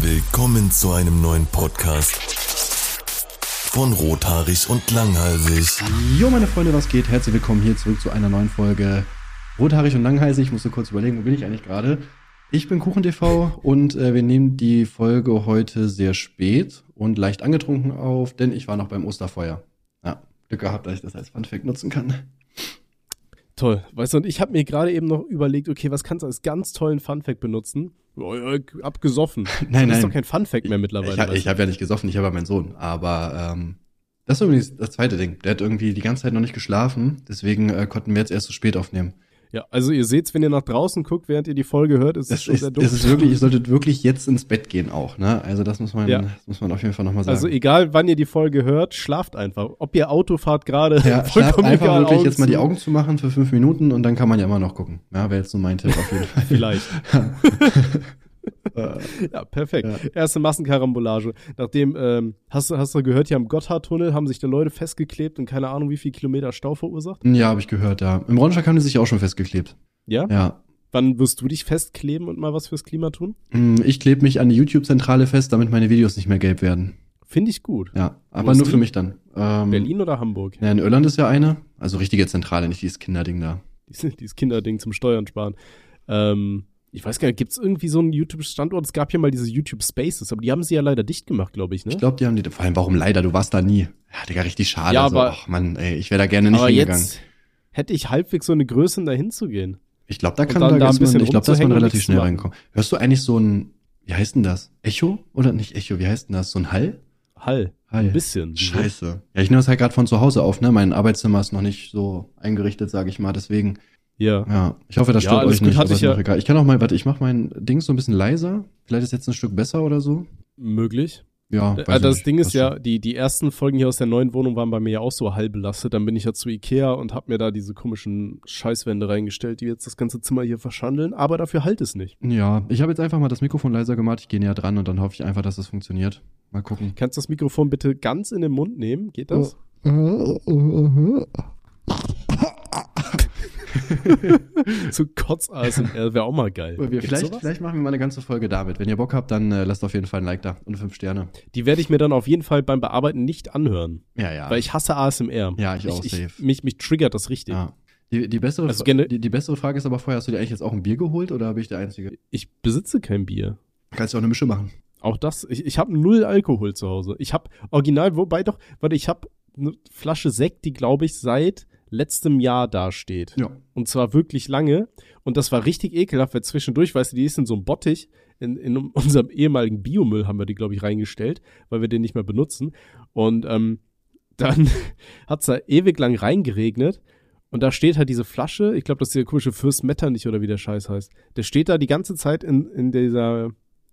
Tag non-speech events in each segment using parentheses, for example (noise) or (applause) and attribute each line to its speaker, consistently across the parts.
Speaker 1: Willkommen zu einem neuen Podcast von Rothaarig und Langhalsig.
Speaker 2: Jo, meine Freunde, was geht? Herzlich willkommen hier zurück zu einer neuen Folge Rothaarig und Langhalsig. Ich musste kurz überlegen, wo bin ich eigentlich gerade? Ich bin KuchenTV und äh, wir nehmen die Folge heute sehr spät und leicht angetrunken auf, denn ich war noch beim Osterfeuer. Ja, Glück gehabt, dass ich das als Funfact nutzen kann.
Speaker 3: Toll. Weißt du, und ich habe mir gerade eben noch überlegt, okay, was kannst du als ganz tollen Funfact benutzen? Oh, abgesoffen. (laughs)
Speaker 2: Nein,
Speaker 3: das ist
Speaker 2: nein.
Speaker 3: doch kein Funfact mehr mittlerweile.
Speaker 2: Ich, ich, ich habe ja nicht gesoffen, ich habe ja meinen Sohn. Aber ähm, das ist übrigens das zweite Ding. Der hat irgendwie die ganze Zeit noch nicht geschlafen, deswegen äh, konnten wir jetzt erst so spät aufnehmen.
Speaker 3: Ja, also ihr seht's, wenn ihr nach draußen guckt, während ihr die Folge hört, ist es schon
Speaker 2: ist,
Speaker 3: sehr dumm.
Speaker 2: es ist wirklich, ihr solltet wirklich jetzt ins Bett gehen auch, ne? Also das muss man,
Speaker 3: Ja.
Speaker 2: das muss man auf jeden Fall nochmal sagen.
Speaker 3: also egal, wann ihr die Folge hört, schlaft einfach. Ob ihr Auto fahrt gerade,
Speaker 2: Ja, (laughs) schlaf
Speaker 3: vollkommen
Speaker 2: einfach
Speaker 3: egal,
Speaker 2: wirklich jetzt mal die. Augen zu machen für fünf Minuten und dann kann man ja immer noch gucken. Ja, wäre jetzt so mein Tipp auf jeden (laughs) Fall.
Speaker 3: Vielleicht. (laughs) (laughs) ja, perfekt.
Speaker 2: Ja.
Speaker 3: Erste Massenkarambolage. Nachdem, ähm, hast, du- hast du gehört, hier am Gotthardtunnel haben sich da Leute festgeklebt und keine Ahnung, wie viel Kilometer Stau verursacht?
Speaker 2: Ja, habe ich gehört, ja. Im Ronnschach haben die sich auch schon festgeklebt.
Speaker 3: Ja?
Speaker 2: Ja.
Speaker 3: Wann wirst du dich festkleben und mal was fürs Klima tun?
Speaker 2: Hm, Ich klebe mich an die YouTube-Zentrale fest, damit meine Videos nicht mehr gelb werden.
Speaker 3: Finde ich gut.
Speaker 2: Ja, aber nur für mich dann. Ähm,
Speaker 3: Berlin oder Hamburg?
Speaker 2: Ja, in Irland ist ja eine. Also richtige Zentrale, nicht dieses Kinderding da.
Speaker 3: Dieses, (laughs) dieses Kinderding zum Steuern sparen. Ähm, ich weiß gar nicht, gibt es irgendwie so einen YouTube-Standort? Es gab ja mal diese YouTube Spaces, aber die haben sie ja leider dicht gemacht, glaube ich, ne?
Speaker 2: Ich glaube, die haben die. Vor allem, warum leider? Du warst da nie. Ja, Digga, richtig schade.
Speaker 3: Ja,
Speaker 2: so,
Speaker 3: aber-
Speaker 2: ach Mann, ey, ich wäre da gerne nicht
Speaker 3: aber
Speaker 2: hingegangen.
Speaker 3: jetzt hätte ich halbwegs so eine Größe, um da hinzugehen.
Speaker 2: Ich glaube, da kann
Speaker 3: dann
Speaker 2: da, ist man, ich glaube, da ist man relativ schnell reinkommen. Hörst du eigentlich so ein, wie heißt denn das? Echo? Oder nicht Echo, wie heißt denn das? So ein Hall?
Speaker 3: Hall.
Speaker 2: Hall.
Speaker 3: Ein bisschen.
Speaker 2: Scheiße. Ja, ich nehme das halt gerade von zu Hause auf, ne? Mein Arbeitszimmer ist noch nicht so eingerichtet, sage ich mal. Deswegen,
Speaker 3: Ja.
Speaker 2: ja, ich hoffe, das
Speaker 3: Ja,
Speaker 2: stört
Speaker 3: alles
Speaker 2: euch nicht.
Speaker 3: hatte
Speaker 2: aber
Speaker 3: ich ja-
Speaker 2: auch egal. Ich kann auch mal, warte, ich mache mein Ding so ein bisschen leiser. Vielleicht ist jetzt ein Stück besser oder so.
Speaker 3: Möglich.
Speaker 2: Ja,
Speaker 3: Äh,
Speaker 2: weiß ich
Speaker 3: das
Speaker 2: nicht.
Speaker 3: Ding ist
Speaker 2: Passt
Speaker 3: ja, die, die ersten Folgen hier aus der neuen Wohnung waren bei mir ja auch so halb belastet. Dann bin ich ja zu Ikea und habe mir da diese komischen Scheißwände reingestellt, die jetzt das ganze Zimmer hier verschandeln. Aber dafür halt es nicht.
Speaker 2: Ja, ich habe jetzt einfach mal das Mikrofon leiser gemacht. Ich gehe näher dran und dann hoffe ich einfach, dass das funktioniert. Mal gucken.
Speaker 3: Kannst du das Mikrofon bitte ganz in den Mund nehmen? Geht das? (laughs) so kotz ASMR wäre auch mal geil.
Speaker 2: Vielleicht, vielleicht machen wir mal eine ganze Folge damit. Wenn ihr Bock habt, dann äh, lasst auf jeden Fall ein Like da und fünf Sterne.
Speaker 3: Die werde ich mir dann auf jeden Fall beim Bearbeiten nicht anhören.
Speaker 2: Ja, ja.
Speaker 3: Weil ich hasse ASMR.
Speaker 2: Ja, ich auch,
Speaker 3: ich, mich, mich triggert das richtig.
Speaker 2: ja. Die, die, bessere,
Speaker 3: Also
Speaker 2: die, die bessere Frage ist aber vorher, hast du dir eigentlich jetzt auch ein Bier geholt oder bin ich der Einzige?
Speaker 3: Ich besitze kein Bier.
Speaker 2: Kannst du auch eine Mische machen.
Speaker 3: Auch das, ich, ich habe null Alkohol zu Hause. Ich habe original, wobei doch, warte, ich habe eine Flasche Sekt, die glaube ich seit letztem Jahr dasteht.
Speaker 2: Ja.
Speaker 3: Und zwar wirklich lange. Und das war richtig ekelhaft, weil zwischendurch, weißt du, die ist in so einem Bottich. In, in (laughs) unserem ehemaligen Biomüll haben wir die, glaube ich, reingestellt, weil wir den nicht mehr benutzen. Und ähm, dann (laughs) hat's da ewig lang reingeregnet. Und da steht halt diese Flasche, ich glaube, das ist der komische Fürst Metternich oder wie der Scheiß heißt. Der steht da die ganze Zeit in, in dieser,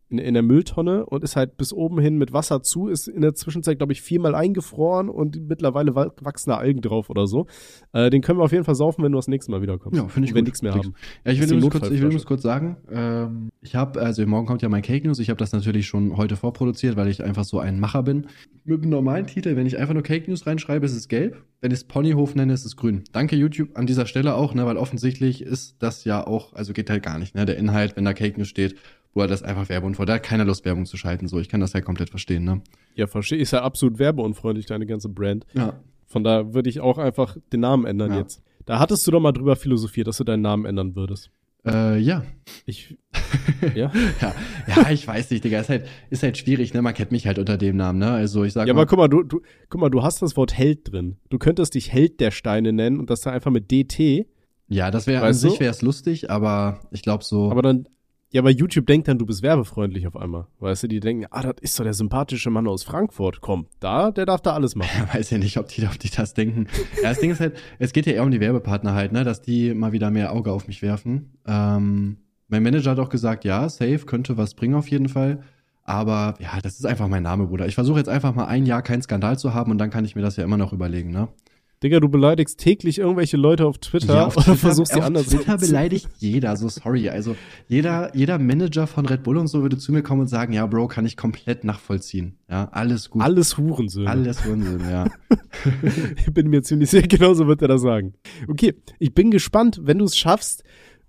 Speaker 3: in, in der Mülltonne und ist halt bis oben hin mit Wasser zu, ist in der Zwischenzeit, glaube ich, viermal eingefroren und mittlerweile wa- wachsen da Algen drauf oder so. Äh, den können wir auf jeden Fall saufen, wenn du das nächste Mal wiederkommst.
Speaker 2: Ja, finde ich
Speaker 3: Wenn nichts mehr
Speaker 2: Fix.
Speaker 3: haben.
Speaker 2: Ja, ich will, übrigens kurz, ich will übrigens kurz sagen, ähm, ich habe, also morgen kommt ja mein Cake News, ich habe das natürlich schon heute vorproduziert, weil ich einfach so ein Macher bin. Mit einem normalen Titel, wenn ich einfach nur Cake News reinschreibe, ist es gelb. Wenn ich es Ponyhof nenne, ist es grün. Danke YouTube an dieser Stelle auch, ne, weil offensichtlich ist das ja auch, also geht halt gar nicht, ne, der Inhalt, wenn da Cake News steht, wo er das einfach vor, da hat keiner Lust Werbung zu schalten, so, ich kann das ja komplett verstehen, ne.
Speaker 3: Ja, verstehe. Ist ja absolut werbeunfreundlich, deine ganze Brand.
Speaker 2: Ja.
Speaker 3: Von da würde ich auch einfach den Namen ändern
Speaker 2: Ja.
Speaker 3: jetzt. Da hattest du doch mal drüber philosophiert, dass du deinen Namen ändern würdest.
Speaker 2: Äh, ja.
Speaker 3: Ich, (laughs) ja.
Speaker 2: ja. Ja, ich weiß nicht, Digga, ist halt, ist halt schwierig, ne, man kennt mich halt unter dem Namen, ne, also ich sag
Speaker 3: Ja,
Speaker 2: mal,
Speaker 3: aber guck mal, du, du, guck mal, du hast das Wort Held drin. Du könntest dich Held der Steine nennen und das da einfach mit DT.
Speaker 2: Ja, das wäre an sich wäre es lustig, aber ich glaube so.
Speaker 3: Aber dann, ja, aber YouTube denkt dann, du bist werbefreundlich auf einmal. Weißt du, die denken, ah, das ist doch der sympathische Mann aus Frankfurt. Komm, da, der darf da alles (laughs) machen.
Speaker 2: weiß ja nicht, ob die, ob die das denken. Ja, das Ding ist halt, es geht ja eher um die Werbepartner halt, ne, dass die mal wieder mehr Auge auf mich werfen. Ähm, mein Manager hat auch gesagt, ja, safe könnte was bringen auf jeden Fall. Aber ja, das ist einfach mein Name, Bruder. Ich versuche jetzt einfach mal ein Jahr keinen Skandal zu haben und dann kann ich mir das ja immer noch überlegen, ne?
Speaker 3: Digga, du beleidigst täglich irgendwelche Leute auf Twitter
Speaker 2: Ja, auf
Speaker 3: oder
Speaker 2: Twitter,
Speaker 3: versuchst die
Speaker 2: auf
Speaker 3: anders
Speaker 2: Twitter beleidigt jeder, so sorry. Also jeder, jeder Manager von Red Bull und so würde zu mir kommen und sagen, ja, Bro, kann ich komplett nachvollziehen. Ja, alles gut.
Speaker 3: Alles Hurensöhne.
Speaker 2: Alles Unsinn, ja. (laughs)
Speaker 3: Ich bin mir ziemlich sicher, genauso wird er das sagen. Okay, ich bin gespannt, wenn du es schaffst,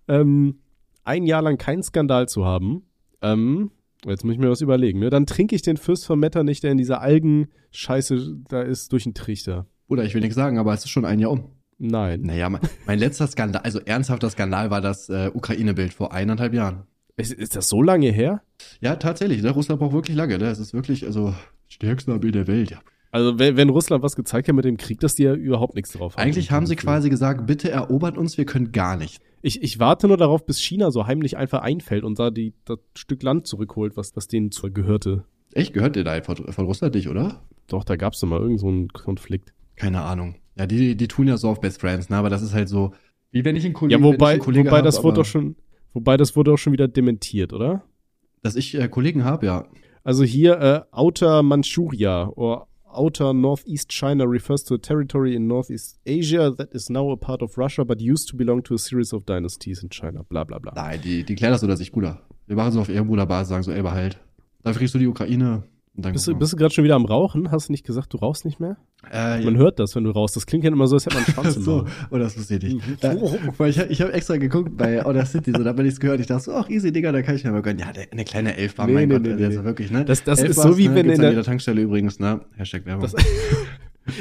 Speaker 3: ähm, ein Jahr lang keinen Skandal zu haben. Ähm, Jetzt muss ich mir was überlegen. Ne? Dann trinke ich den Fürst von Metternich, der in dieser Algen-Scheiße da ist, durch den Trichter.
Speaker 2: Oder ich will nichts sagen, aber es ist schon ein Jahr um.
Speaker 3: Nein.
Speaker 2: Naja, mein, mein letzter Skandal, also ernsthafter Skandal war das äh, Ukraine-Bild vor eineinhalb Jahren.
Speaker 3: Ist, ist das so lange her?
Speaker 2: Ja, tatsächlich. Ne? Russland braucht wirklich lange. Ne? Es ist wirklich, also, stärkste Armee der Welt. Ja.
Speaker 3: Also wenn, wenn Russland was gezeigt hat mit dem Krieg, dass die ja überhaupt nichts drauf haben.
Speaker 2: Eigentlich haben sie quasi gesagt, bitte erobert uns, wir können gar nicht.
Speaker 3: Ich, ich warte nur darauf, bis China so heimlich einfach einfällt und da die, das Stück Land zurückholt, was, was denen zu gehörte.
Speaker 2: Echt, gehört der da von, von Russland nicht, oder?
Speaker 3: Doch, da gab's doch mal irgend so einen Konflikt.
Speaker 2: Keine Ahnung. Ja, die, die tun ja so auf Best Friends, ne? aber das ist halt so, wie wenn ich einen
Speaker 3: Ja,
Speaker 2: Kollegen
Speaker 3: wobei,
Speaker 2: ich einen Kollegen
Speaker 3: wobei
Speaker 2: hab,
Speaker 3: das wurde doch schon, wobei das wurde auch schon wieder dementiert, oder?
Speaker 2: Dass ich äh, Kollegen habe, ja.
Speaker 3: Also hier äh, Outer Manchuria or Outer Northeast China refers to a territory in Northeast Asia that is now a part of Russia but used to belong to a series of dynasties in China. Bla bla bla.
Speaker 2: Nein, die, die klären das so, dass ich, Bruder. Wir machen so auf Ehrenbruderbasis, sagen so, ey, behalt. Dafür kriegst du die Ukraine. Dann
Speaker 3: Bist du, bist du gerade schon wieder am Rauchen? Hast du nicht gesagt, du rauchst nicht mehr?
Speaker 2: äh,
Speaker 3: Man hört das, wenn du rauchst. Das klingt ja immer so, als hätte man einen Schwanz (laughs) im
Speaker 2: so, oh, das wusste ich nicht. Da, weil ich ich habe extra geguckt bei Outer City, so, da hab ich es gehört. Ich dachte so, ach, easy, Digga, da kann ich mir mal gönnen. Ja, der, eine kleine Elfbar,
Speaker 3: Nee,
Speaker 2: mein
Speaker 3: nee,
Speaker 2: Gott,
Speaker 3: nee,
Speaker 2: also
Speaker 3: nee,
Speaker 2: wirklich, ne?
Speaker 3: Das- das ist so, wie
Speaker 2: ne,
Speaker 3: wenn
Speaker 2: gibt's
Speaker 3: in der-
Speaker 2: Tankstelle übrigens, ne? Hashtag Werbung.
Speaker 3: Das, (laughs)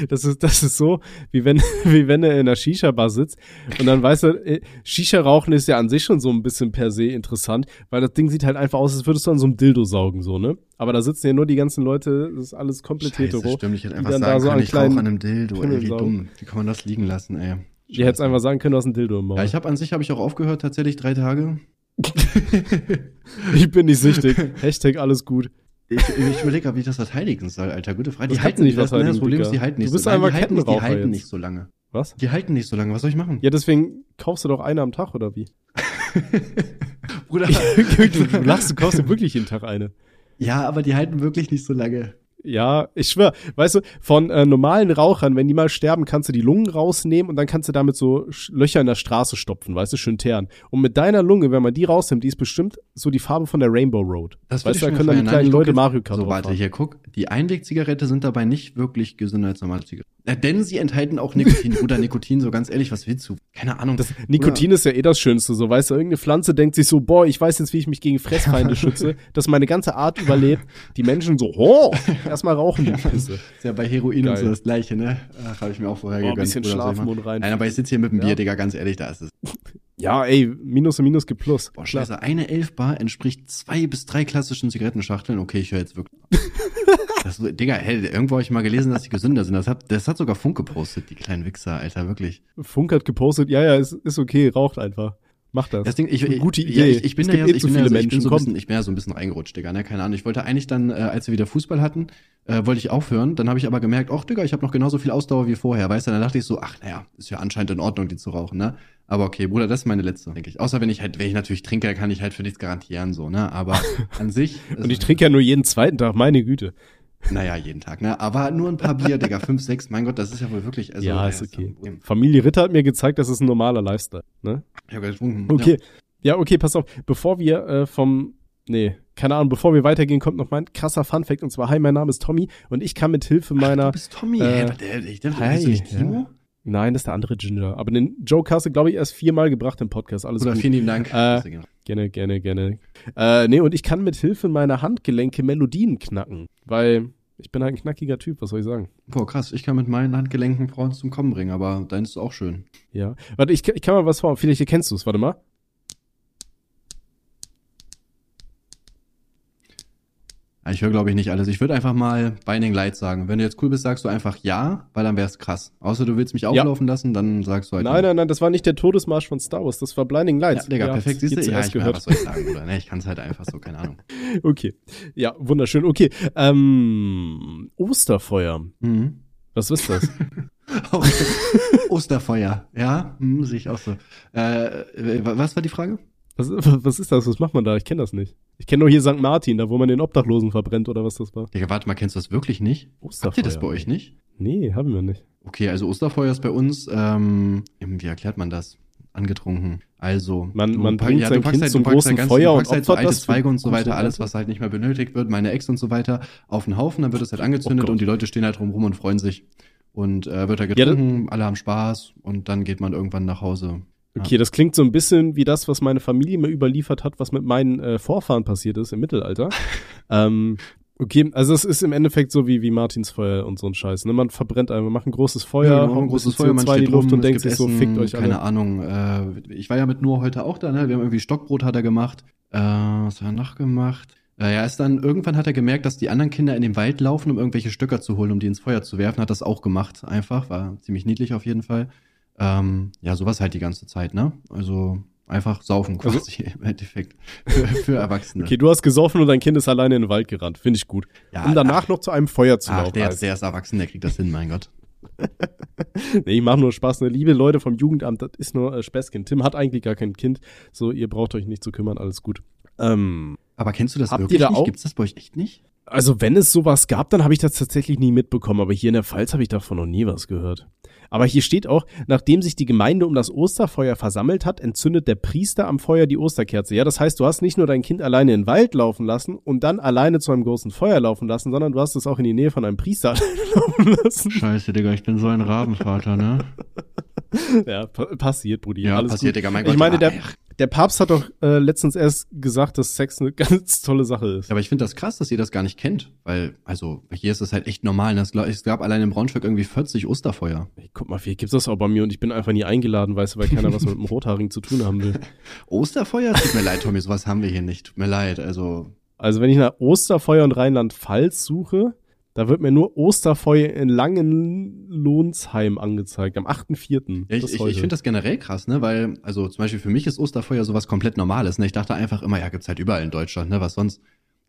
Speaker 3: das, ist, das ist so, wie wenn, (laughs) wie wenn er in einer Shisha-Bar sitzt und dann weißt du, äh, Shisha-Rauchen ist ja an sich schon so ein bisschen per se interessant, weil das Ding sieht halt einfach aus, als würdest du an so einem Dildo saugen, so, ne? Aber da sitzen ja nur die ganzen Leute, das ist alles komplett
Speaker 2: Scheiße,
Speaker 3: hetero.
Speaker 2: stimmt, ich hätte einfach sagen
Speaker 3: da so
Speaker 2: können, ich rauche an einem Dildo, ey, wie dumm. Wie kann man das liegen lassen, ey?
Speaker 3: Ihr hättet einfach sagen können, du hast ein Dildo im Maul.
Speaker 2: Ja, ich habe an sich habe ich auch aufgehört, tatsächlich drei Tage. (laughs)
Speaker 3: ich bin nicht süchtig. (laughs) Hashtag alles gut.
Speaker 2: Ich, ich überlege wie ich das verteidigen soll, Alter. Gute Frage.
Speaker 3: Das kannst du nicht
Speaker 2: das, ne, das Problem ist, die halten nicht
Speaker 3: Du bist
Speaker 2: so lange. Die halten, nicht, die halten
Speaker 3: jetzt.
Speaker 2: nicht so lange.
Speaker 3: Was?
Speaker 2: Die halten nicht so lange. Was soll ich machen?
Speaker 3: Ja, deswegen kaufst du doch eine am Tag, oder wie? (laughs)
Speaker 2: Bruder. (laughs)
Speaker 3: du lachst, du kaufst dir wirklich jeden Tag eine.
Speaker 2: ja, aber die halten wirklich nicht so lange.
Speaker 3: Ja, ich schwör, weißt du, von äh, normalen Rauchern, wenn die mal sterben, kannst du die Lungen rausnehmen und dann kannst du damit so Löcher in der Straße stopfen, weißt du, schön teeren. Und mit deiner Lunge, wenn man die rausnimmt, die ist bestimmt so die Farbe von der Rainbow Road.
Speaker 2: Das
Speaker 3: weißt du,
Speaker 2: ich
Speaker 3: da können dann die kleinen
Speaker 2: ich
Speaker 3: Leute
Speaker 2: jetzt-
Speaker 3: Mario Kart
Speaker 2: So,
Speaker 3: fahren.
Speaker 2: hier, guck. Die Einwegzigarette sind dabei nicht wirklich gesünder als normale Zigaretten. Ja, denn sie enthalten auch Nikotin. Bruder, Nikotin, so ganz ehrlich, was willst du? Keine Ahnung.
Speaker 3: Das, Nikotin ist ja eh das Schönste, so weißt du, irgendeine Pflanze denkt sich so, boah, ich weiß jetzt, wie ich mich gegen Fressfeinde (laughs) schütze, dass meine ganze Art überlebt. Die Menschen so, oh, erstmal rauchen die Pisse.
Speaker 2: Ist ja bei Heroin und
Speaker 3: Geil.
Speaker 2: so das Gleiche, ne? Ach, habe ich mir auch vorher
Speaker 3: Boah, ein
Speaker 2: gegönnt.
Speaker 3: bisschen
Speaker 2: Bruder, soll ich
Speaker 3: schlafen
Speaker 2: mal-
Speaker 3: und rein.
Speaker 2: Nein, aber ich sitze hier mit dem
Speaker 3: Ja.
Speaker 2: Bier, Digga, ganz ehrlich, da ist es. (laughs)
Speaker 3: Ja, ey, Minus und Minus gibt Plus.
Speaker 2: Boah, scheiße, eine Elfbar entspricht zwei bis drei klassischen Zigarettenschachteln. Okay, ich höre jetzt wirklich. (laughs) das, Digga, hey, irgendwo habe ich mal gelesen, dass die gesünder sind. Das hat, das hat sogar Funk gepostet, die kleinen Wichser, Alter, wirklich.
Speaker 3: Funk hat gepostet, ja, ja, ist, ist okay, raucht einfach. Macht das.
Speaker 2: Das Ding, ich, ich,
Speaker 3: Gute
Speaker 2: Ja,
Speaker 3: Idee.
Speaker 2: ich, ich bin ja,
Speaker 3: eh
Speaker 2: ich bin ja, so, ich bin
Speaker 3: Menschen,
Speaker 2: so bisschen, ich bin ja so ein bisschen reingerutscht, Digga, ne? Keine Ahnung. Ich wollte eigentlich dann, äh, als wir wieder Fußball hatten, äh, wollte ich aufhören. Dann habe ich aber gemerkt, ach Digga, ich habe noch genauso viel Ausdauer wie vorher, weißt du? Dann dachte ich so, ach naja, ist ja anscheinend in Ordnung, die zu rauchen, ne? Aber okay, Bruder, das ist meine letzte, denke ich. Außer wenn ich halt, wenn ich natürlich trinke, kann ich halt für nichts garantieren, so, ne? Aber (laughs) an sich.
Speaker 3: Und ich trinke ja nur jeden zweiten Tag, meine Güte.
Speaker 2: Naja, jeden Tag, ne? Aber nur ein paar Bier, Digga, fünf, sechs, mein Gott, das ist ja wohl wirklich. Also,
Speaker 3: ja, ist okay.
Speaker 2: ja-
Speaker 3: Familie Ritter hat mir gezeigt, das ist ein normaler Lifestyle. Ne?
Speaker 2: Ich hab getrunken.
Speaker 3: Okay. Ja. okay, pass auf. Bevor wir äh, vom, nee, keine Ahnung, bevor wir weitergehen, kommt noch mein krasser Funfact. Und zwar, hi, mein Name ist Tommy und ich kann mit Hilfe
Speaker 2: Ja. Ach,
Speaker 3: meiner,
Speaker 2: du bist Tommy,
Speaker 3: äh,
Speaker 2: der, ich dachte,
Speaker 3: hi,
Speaker 2: du nicht
Speaker 3: ja.
Speaker 2: Timo?
Speaker 3: nein, das ist der andere Ginger. Aber den Joke hast du, glaube ich, erst viermal gebracht im Podcast. Alles
Speaker 2: Oder
Speaker 3: gut.
Speaker 2: vielen lieben Dank.
Speaker 3: Äh.
Speaker 2: Gerne,
Speaker 3: gerne, gerne. Äh, nee, und ich kann mit Hilfe meiner Handgelenke Melodien knacken, weil ich bin halt ein knackiger Typ, was soll ich sagen?
Speaker 2: Boah, krass. Ich kann mit meinen Handgelenken Frauen zum Kommen bringen, aber deins ist auch schön.
Speaker 3: Ja. Warte, ich, ich kann mal was vor. Vielleicht kennst du es. Warte mal.
Speaker 2: Ich höre, glaube ich, nicht alles. Ich würde einfach mal Binding Light sagen. Wenn du jetzt cool bist, sagst du einfach ja, weil dann wär's krass. Außer du willst mich auflaufen lassen, dann sagst du halt
Speaker 3: Nein, nein, nein, das war nicht der Todesmarsch von Star Wars, das war Blinding
Speaker 2: Ja,
Speaker 3: Lights.
Speaker 2: Digga,
Speaker 3: Ja,
Speaker 2: perfekt. Siehst du? Ja, ich
Speaker 3: gehört.
Speaker 2: was soll ich sagen, oder? Ne, ich kann es halt einfach so, keine Ahnung. (laughs)
Speaker 3: Okay. Ja, wunderschön. Okay. Ähm, Osterfeuer.
Speaker 2: Mhm.
Speaker 3: Was ist das? (laughs)
Speaker 2: Osterfeuer, ja, hm, sehe ich auch so. Äh, was war die Frage?
Speaker 3: Was, (laughs) was ist das? Was macht man da? Ich kenne das nicht. Ich kenne nur hier St. Martin, da wo man den Obdachlosen verbrennt oder was das war.
Speaker 2: Digga, warte mal, kennst du das wirklich nicht?
Speaker 3: Osterfeuer.
Speaker 2: Habt ihr das bei euch nicht?
Speaker 3: Nee, haben wir nicht.
Speaker 2: Okay, also Osterfeuer ist bei uns, ähm, wie erklärt man das? Angetrunken. Also,
Speaker 3: Man-
Speaker 2: du
Speaker 3: man bringt
Speaker 2: du
Speaker 3: sein
Speaker 2: packst
Speaker 3: Kind
Speaker 2: halt-
Speaker 3: zum
Speaker 2: du packst
Speaker 3: großen
Speaker 2: halt ganz-
Speaker 3: Feuer
Speaker 2: du
Speaker 3: und
Speaker 2: halt so alte Zweige und so weiter, alles, was halt nicht mehr benötigt wird, meine Ex und so weiter, auf den Haufen, dann wird es halt angezündet
Speaker 3: Oh
Speaker 2: und die Leute stehen halt rum und freuen sich. Und äh, wird da
Speaker 3: Ja,
Speaker 2: getrunken, alle haben Spaß und dann geht man irgendwann nach Hause.
Speaker 3: Okay, das klingt so ein bisschen wie das, was meine Familie mir überliefert hat, was mit meinen äh, Vorfahren passiert ist im Mittelalter. (laughs) ähm, okay, also es ist im Endeffekt so wie, wie Martinsfeuer und so ein Scheiß. Ne? Man verbrennt einfach, man macht ein großes Feuer,
Speaker 2: genau, ein großes Feuer, man
Speaker 3: CO2 in die
Speaker 2: steht
Speaker 3: Luft
Speaker 2: rum,
Speaker 3: und denkt sich so,
Speaker 2: Essen,
Speaker 3: fickt euch
Speaker 2: Keine
Speaker 3: alle.
Speaker 2: Ahnung. Äh, ich war ja mit Noah heute auch da, ne? Wir haben irgendwie Stockbrot hat er gemacht. Äh, was hat er noch gemacht? Äh, ja, ist dann, irgendwann hat er gemerkt, dass die anderen Kinder in den Wald laufen, um irgendwelche Stöcker zu holen, um die ins Feuer zu werfen. Hat das auch gemacht, einfach. War ziemlich niedlich auf jeden Fall. Ähm, ja, sowas halt die ganze Zeit, ne? Also einfach saufen
Speaker 3: Also-
Speaker 2: quasi im Endeffekt. Für, für Erwachsene.
Speaker 3: Okay, du hast gesoffen und dein Kind ist alleine in den Wald gerannt. Finde ich gut.
Speaker 2: Ja,
Speaker 3: um danach noch zu einem Feuer zu
Speaker 2: Ach,
Speaker 3: laufen.
Speaker 2: der,
Speaker 3: Also,
Speaker 2: der ist erwachsen, der kriegt das hin, mein Gott. (laughs)
Speaker 3: nee, ich mache nur Spaß. Ne? Liebe Leute vom Jugendamt, das ist nur äh, Späßchen. Tim hat eigentlich gar kein Kind. So, ihr braucht euch nicht zu kümmern, alles gut. Ähm,
Speaker 2: Aber kennst du das wirklich
Speaker 3: da
Speaker 2: nicht? Gibt's das bei euch echt nicht?
Speaker 3: Also wenn es sowas gab, dann habe ich das tatsächlich nie mitbekommen, aber hier in der Pfalz habe ich davon noch nie was gehört. Aber hier steht auch, nachdem sich die Gemeinde um das Osterfeuer versammelt hat, entzündet der Priester am Feuer die Osterkerze. Ja, das heißt, du hast nicht nur dein Kind alleine in den Wald laufen lassen und dann alleine zu einem großen Feuer laufen lassen, sondern du hast es auch in die Nähe von einem Priester (laughs) laufen lassen.
Speaker 2: Scheiße, Digga, ich bin so ein Rabenvater, ne? (laughs)
Speaker 3: Ja, pa passiert, Brudi.
Speaker 2: Ja,
Speaker 3: alles
Speaker 2: passiert,
Speaker 3: gut.
Speaker 2: Digga, mein Gott.
Speaker 3: Ich meine, der,
Speaker 2: ach,
Speaker 3: der Papst hat doch äh, letztens erst gesagt, dass Sex eine (laughs) ganz tolle Sache ist.
Speaker 2: aber ich finde das krass, dass ihr das gar nicht kennt, weil, also, hier ist es halt echt normal. ne? Es gab allein in Braunschweig irgendwie 40 Osterfeuer.
Speaker 3: Ey, guck mal, vielleicht gibt's das auch bei mir und ich bin einfach nie eingeladen, weißt du, weil keiner was mit dem Rothaarigen zu tun haben will. (laughs)
Speaker 2: Osterfeuer? Tut mir leid, Tommy, sowas haben wir hier nicht. Tut mir leid, also,
Speaker 3: Also wenn ich nach Osterfeuer und Rheinland-Pfalz suche, da wird mir nur Osterfeuer in Langenlohnsheim angezeigt, am 8.4.
Speaker 2: ja, ich, ich, ich finde das generell krass, ne, weil, also, zum Beispiel für mich ist Osterfeuer sowas komplett Normales, ne? Ich dachte einfach immer, ja, gibt's halt überall in Deutschland, ne, was sonst?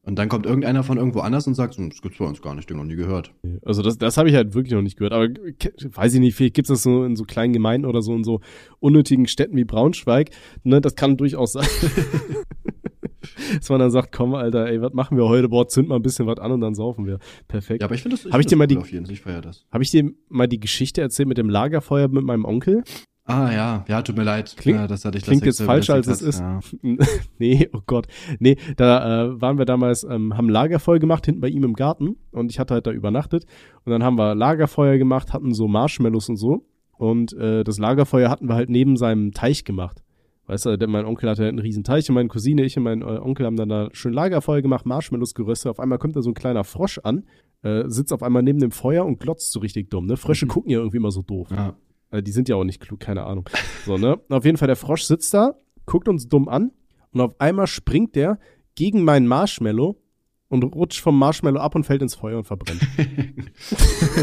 Speaker 2: Und dann kommt irgendeiner von irgendwo anders und sagt, das gibt's bei uns gar nicht, den noch nie gehört.
Speaker 3: Also das, das habe ich halt wirklich noch nicht gehört. Aber weiß ich nicht, vielleicht gibt's das so in so kleinen Gemeinden oder so in so unnötigen Städten wie Braunschweig. Ne, das kann durchaus sein. (laughs) (laughs) Dass man dann sagt, komm, Alter, ey, was machen wir heute? Boah, zünd mal ein bisschen was an und dann saufen wir. Perfekt.
Speaker 2: Ja, aber ich finde das,
Speaker 3: Hab ich dir mal die-
Speaker 2: auf jeden Fall, ich feier das.
Speaker 3: Habe ich dir mal die Geschichte erzählt mit dem Lagerfeuer mit meinem Onkel?
Speaker 2: Ah, ja, ja, tut mir leid.
Speaker 3: Klingt-
Speaker 2: ja, das hatte ich
Speaker 3: klingt jetzt falscher, als es ist.
Speaker 2: Ja. (laughs)
Speaker 3: nee, oh Gott. Nee, da äh, waren wir damals, ähm, haben Lagerfeuer gemacht hinten bei ihm im Garten und ich hatte halt da übernachtet und dann haben wir Lagerfeuer gemacht, hatten so Marshmallows und so und äh, das Lagerfeuer hatten wir halt neben seinem Teich gemacht. Weißt du, denn mein Onkel hatte halt einen riesen Teich und meine Cousine, ich und mein äh, Onkel haben dann da schön Lagerfeuer gemacht, Marshmallows geröstet. Auf einmal kommt da so ein kleiner Frosch an, äh, sitzt auf einmal neben dem Feuer und glotzt so richtig dumm. Ne? Frösche
Speaker 2: Mhm.
Speaker 3: gucken ja irgendwie immer so doof.
Speaker 2: ja.
Speaker 3: Also die sind ja auch nicht klug, keine Ahnung. So, ne? Auf jeden Fall, der Frosch sitzt da, guckt uns dumm an und auf einmal springt der gegen meinen Marshmallow und rutscht vom Marshmallow ab und fällt ins Feuer und verbrennt. (laughs) (laughs)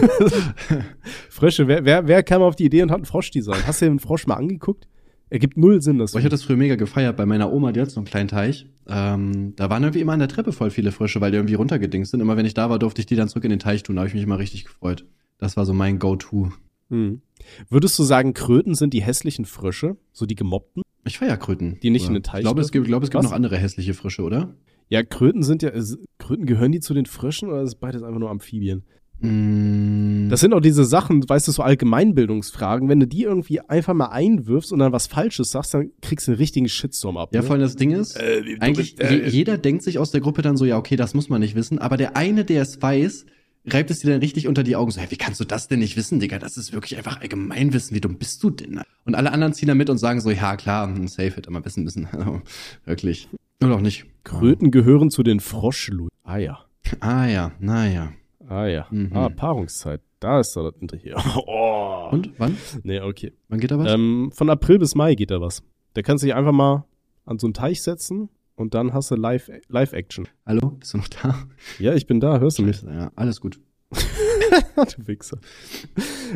Speaker 3: Frösche, wer, wer, wer kam auf die Idee und hat ein Froschdesign? Hast du den Frosch mal angeguckt? Ergibt null Sinn, das.
Speaker 2: Ich hatte das früher mega gefeiert bei meiner Oma, die hat so einen kleinen Teich. Ähm, da waren irgendwie immer an der Treppe voll viele Frösche, weil die irgendwie runtergedingst sind. Immer wenn ich da war, durfte ich die dann zurück in den Teich tun. Da habe ich mich immer richtig gefreut. Das war so mein Go-To.
Speaker 3: hm. Würdest du sagen, Kröten sind die hässlichen Frösche? So die gemobbten?
Speaker 2: Ich feier Kröten.
Speaker 3: Die nicht
Speaker 2: Oder?
Speaker 3: in den Teich
Speaker 2: Ich glaube, es gibt, ich glaube, es gibt noch andere hässliche Frösche, oder?
Speaker 3: Ja, Kröten sind ja, Kröten gehören die zu den Fröschen oder ist beides einfach nur Amphibien?
Speaker 2: Mm,
Speaker 3: Das sind auch diese Sachen, weißt du, so Allgemeinbildungsfragen. Wenn du die irgendwie einfach mal einwirfst und dann was Falsches sagst, dann kriegst du einen richtigen Shitstorm ab.
Speaker 2: ja,
Speaker 3: ne?
Speaker 2: vor allem das Ding ist,
Speaker 3: Äh,
Speaker 2: eigentlich,
Speaker 3: bist, äh,
Speaker 2: je, jeder denkt sich aus der Gruppe dann so, ja, okay, das muss man nicht wissen. Aber der eine, der es weiß, reibt es dir dann richtig unter die Augen. So, hey, wie kannst du das denn nicht wissen, Digga? Das ist wirklich einfach Allgemeinwissen. Wie dumm bist du denn? Und alle anderen ziehen da mit und sagen so, ja, klar, hm, safe it, immer wissen müssen. (laughs) Also, wirklich. Oder auch nicht.
Speaker 3: Kröten gehören zu den Froschlu. Ah ja.
Speaker 2: Ah ja, naja.
Speaker 3: Ah ja.
Speaker 2: Mhm.
Speaker 3: Ah, Paarungszeit. Da ist da das hinter hier. (laughs) Oh.
Speaker 2: Und wann?
Speaker 3: Nee, okay.
Speaker 2: Wann geht da was?
Speaker 3: Ähm, von April bis Mai geht da was. Da kannst du dich einfach mal an so einen Teich setzen und dann hast du Live- Live-Action.
Speaker 2: Hallo, bist du noch da?
Speaker 3: ja, ich bin da, hörst du mich?
Speaker 2: Ja, alles gut. (laughs) (laughs)
Speaker 3: du Wichser.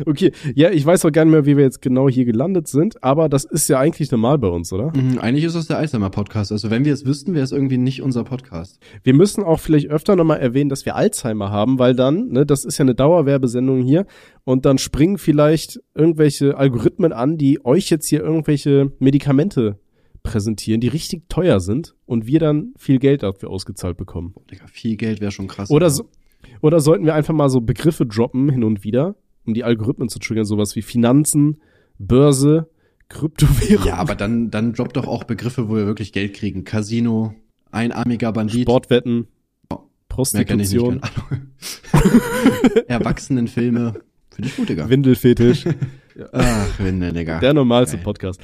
Speaker 3: Okay, ja, ich weiß auch gar nicht mehr, wie wir jetzt genau hier gelandet sind, aber das ist ja eigentlich normal bei uns, oder?
Speaker 2: Mhm, eigentlich ist das der Alzheimer-Podcast. Also wenn wir es wüssten, wäre es irgendwie nicht unser Podcast.
Speaker 3: Wir müssen auch vielleicht öfter nochmal erwähnen, dass wir Alzheimer haben, weil dann, ne, das ist ja eine Dauerwerbesendung hier, und dann springen vielleicht irgendwelche Algorithmen an, die euch jetzt hier irgendwelche Medikamente präsentieren, die richtig teuer sind und wir dann viel Geld dafür ausgezahlt bekommen.
Speaker 2: Digga, viel Geld wäre schon krass.
Speaker 3: Oder, so, oder sollten wir einfach mal so Begriffe droppen hin und wieder, um die Algorithmen zu triggern, sowas wie Finanzen, Börse, Kryptowährung,
Speaker 2: Ja, aber dann, dann droppt doch auch Begriffe, wo wir wirklich Geld kriegen. Casino, einarmiger Bandit.
Speaker 3: Sportwetten. Prostitution. (laughs)
Speaker 2: Erwachsenenfilme. Finde ich gut, Digga.
Speaker 3: Windelfetisch. (laughs)
Speaker 2: Ach, Winde, Digga.
Speaker 3: Der normalste
Speaker 2: Geil.
Speaker 3: Podcast.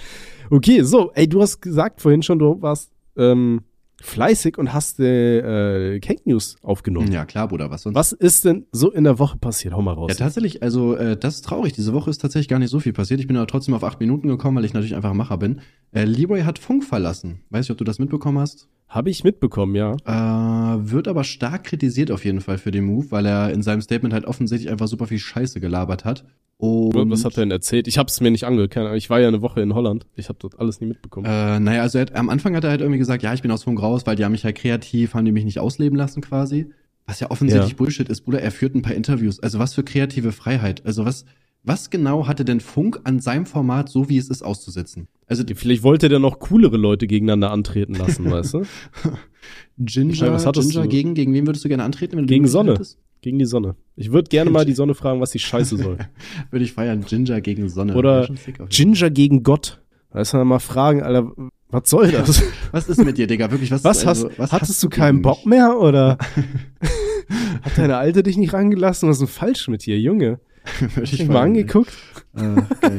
Speaker 3: Okay, so, ey, du hast gesagt vorhin schon, du warst ähm, fleißig und hast äh, äh, Cake News aufgenommen.
Speaker 2: Ja, klar, Bruder, was sonst?
Speaker 3: Was ist denn so in der Woche passiert? Hau mal raus.
Speaker 2: Ja, tatsächlich, also äh, das ist traurig. Diese Woche ist tatsächlich gar nicht so viel passiert. Ich bin aber trotzdem auf acht Minuten gekommen, weil ich natürlich einfach ein Macher bin. Äh, Leroy hat Funk verlassen. Weiß nicht, ob du das mitbekommen hast.
Speaker 3: Habe ich mitbekommen, ja.
Speaker 2: Äh, wird aber stark kritisiert auf jeden Fall für den Move, weil er in seinem Statement halt offensichtlich einfach super viel Scheiße gelabert hat. Und
Speaker 3: Was hat er denn erzählt? Ich habe es mir nicht angehört. Ich war ja eine Woche in Holland. Ich habe dort alles nie mitbekommen.
Speaker 2: Äh, naja, also er hat, am Anfang hat er halt irgendwie gesagt, ja, ich bin aus Funk raus, weil die haben mich halt kreativ, haben die mich nicht ausleben lassen quasi. Was ja offensichtlich
Speaker 3: Ja.
Speaker 2: Bullshit ist, Bruder, er führt ein paar Interviews. Also was für kreative Freiheit. Also was, was genau hatte denn Funk an seinem Format, so wie es ist, auszusetzen? Also
Speaker 3: Vielleicht wollte der noch coolere Leute gegeneinander antreten lassen, weißt du? (laughs)
Speaker 2: Ginger,
Speaker 3: Was hattest
Speaker 2: Ginger
Speaker 3: du?
Speaker 2: gegen, gegen wen würdest du gerne antreten? Wenn du
Speaker 3: Gegen Sonne.
Speaker 2: hättest?
Speaker 3: Gegen die Sonne. Ich würde gerne mal die Sonne fragen, was die Scheiße soll. (laughs)
Speaker 2: Würde ich feiern. Ginger gegen Sonne.
Speaker 3: Oder Ginger gegen Gott. Da ist man mal fragen, Alter, was soll das? (laughs)
Speaker 2: Was ist mit dir, Digga? Wirklich, was,
Speaker 3: Was
Speaker 2: also,
Speaker 3: hast,
Speaker 2: was
Speaker 3: hattest
Speaker 2: hast
Speaker 3: du keinen? Bock mehr oder hat deine Alte dich nicht rangelassen? Was ist denn falsch mit dir, Junge? (laughs)
Speaker 2: Würde
Speaker 3: Ich
Speaker 2: ich
Speaker 3: mal angeguckt.
Speaker 2: Äh, geil.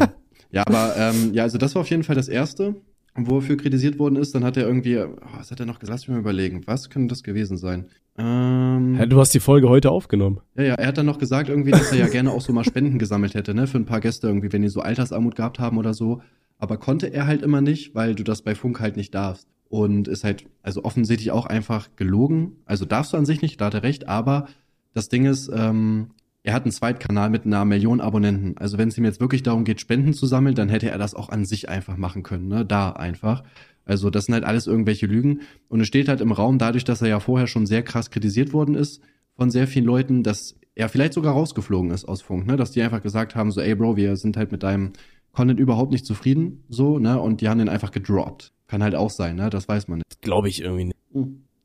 Speaker 2: ja, aber ähm, ja, also das war auf jeden Fall das Erste, wo er für kritisiert worden ist. Dann hat er irgendwie, oh, was hat er noch gesagt? Lass mich mal überlegen. Was könnte das gewesen sein? Ähm,
Speaker 3: Ja, du hast die Folge heute aufgenommen.
Speaker 2: ja, ja, er hat dann noch gesagt irgendwie, dass er ja gerne auch so mal Spenden gesammelt hätte, ne, für ein paar Gäste irgendwie, wenn die so Altersarmut gehabt haben oder so. Aber konnte er halt immer nicht, weil du das bei Funk halt nicht darfst. Und ist halt, also offensichtlich auch einfach gelogen. Also darfst du an sich nicht, da hat er recht, aber das Ding ist, ähm, er hat einen Zweitkanal mit einer Million Abonnenten. Also wenn es ihm jetzt wirklich darum geht, Spenden zu sammeln, dann hätte er das auch an sich einfach machen können, ne? Da einfach. Also das sind halt alles irgendwelche Lügen. Und es steht halt im Raum, dadurch, dass er ja vorher schon sehr krass kritisiert worden ist von sehr vielen Leuten, dass er vielleicht sogar rausgeflogen ist aus Funk, ne? Dass die einfach gesagt haben, so, ey Bro, wir sind halt mit deinem Content überhaupt nicht zufrieden, so, ne? Und die haben den einfach gedroppt. Kann halt auch sein, ne? Das weiß man nicht.
Speaker 3: Glaube ich irgendwie nicht.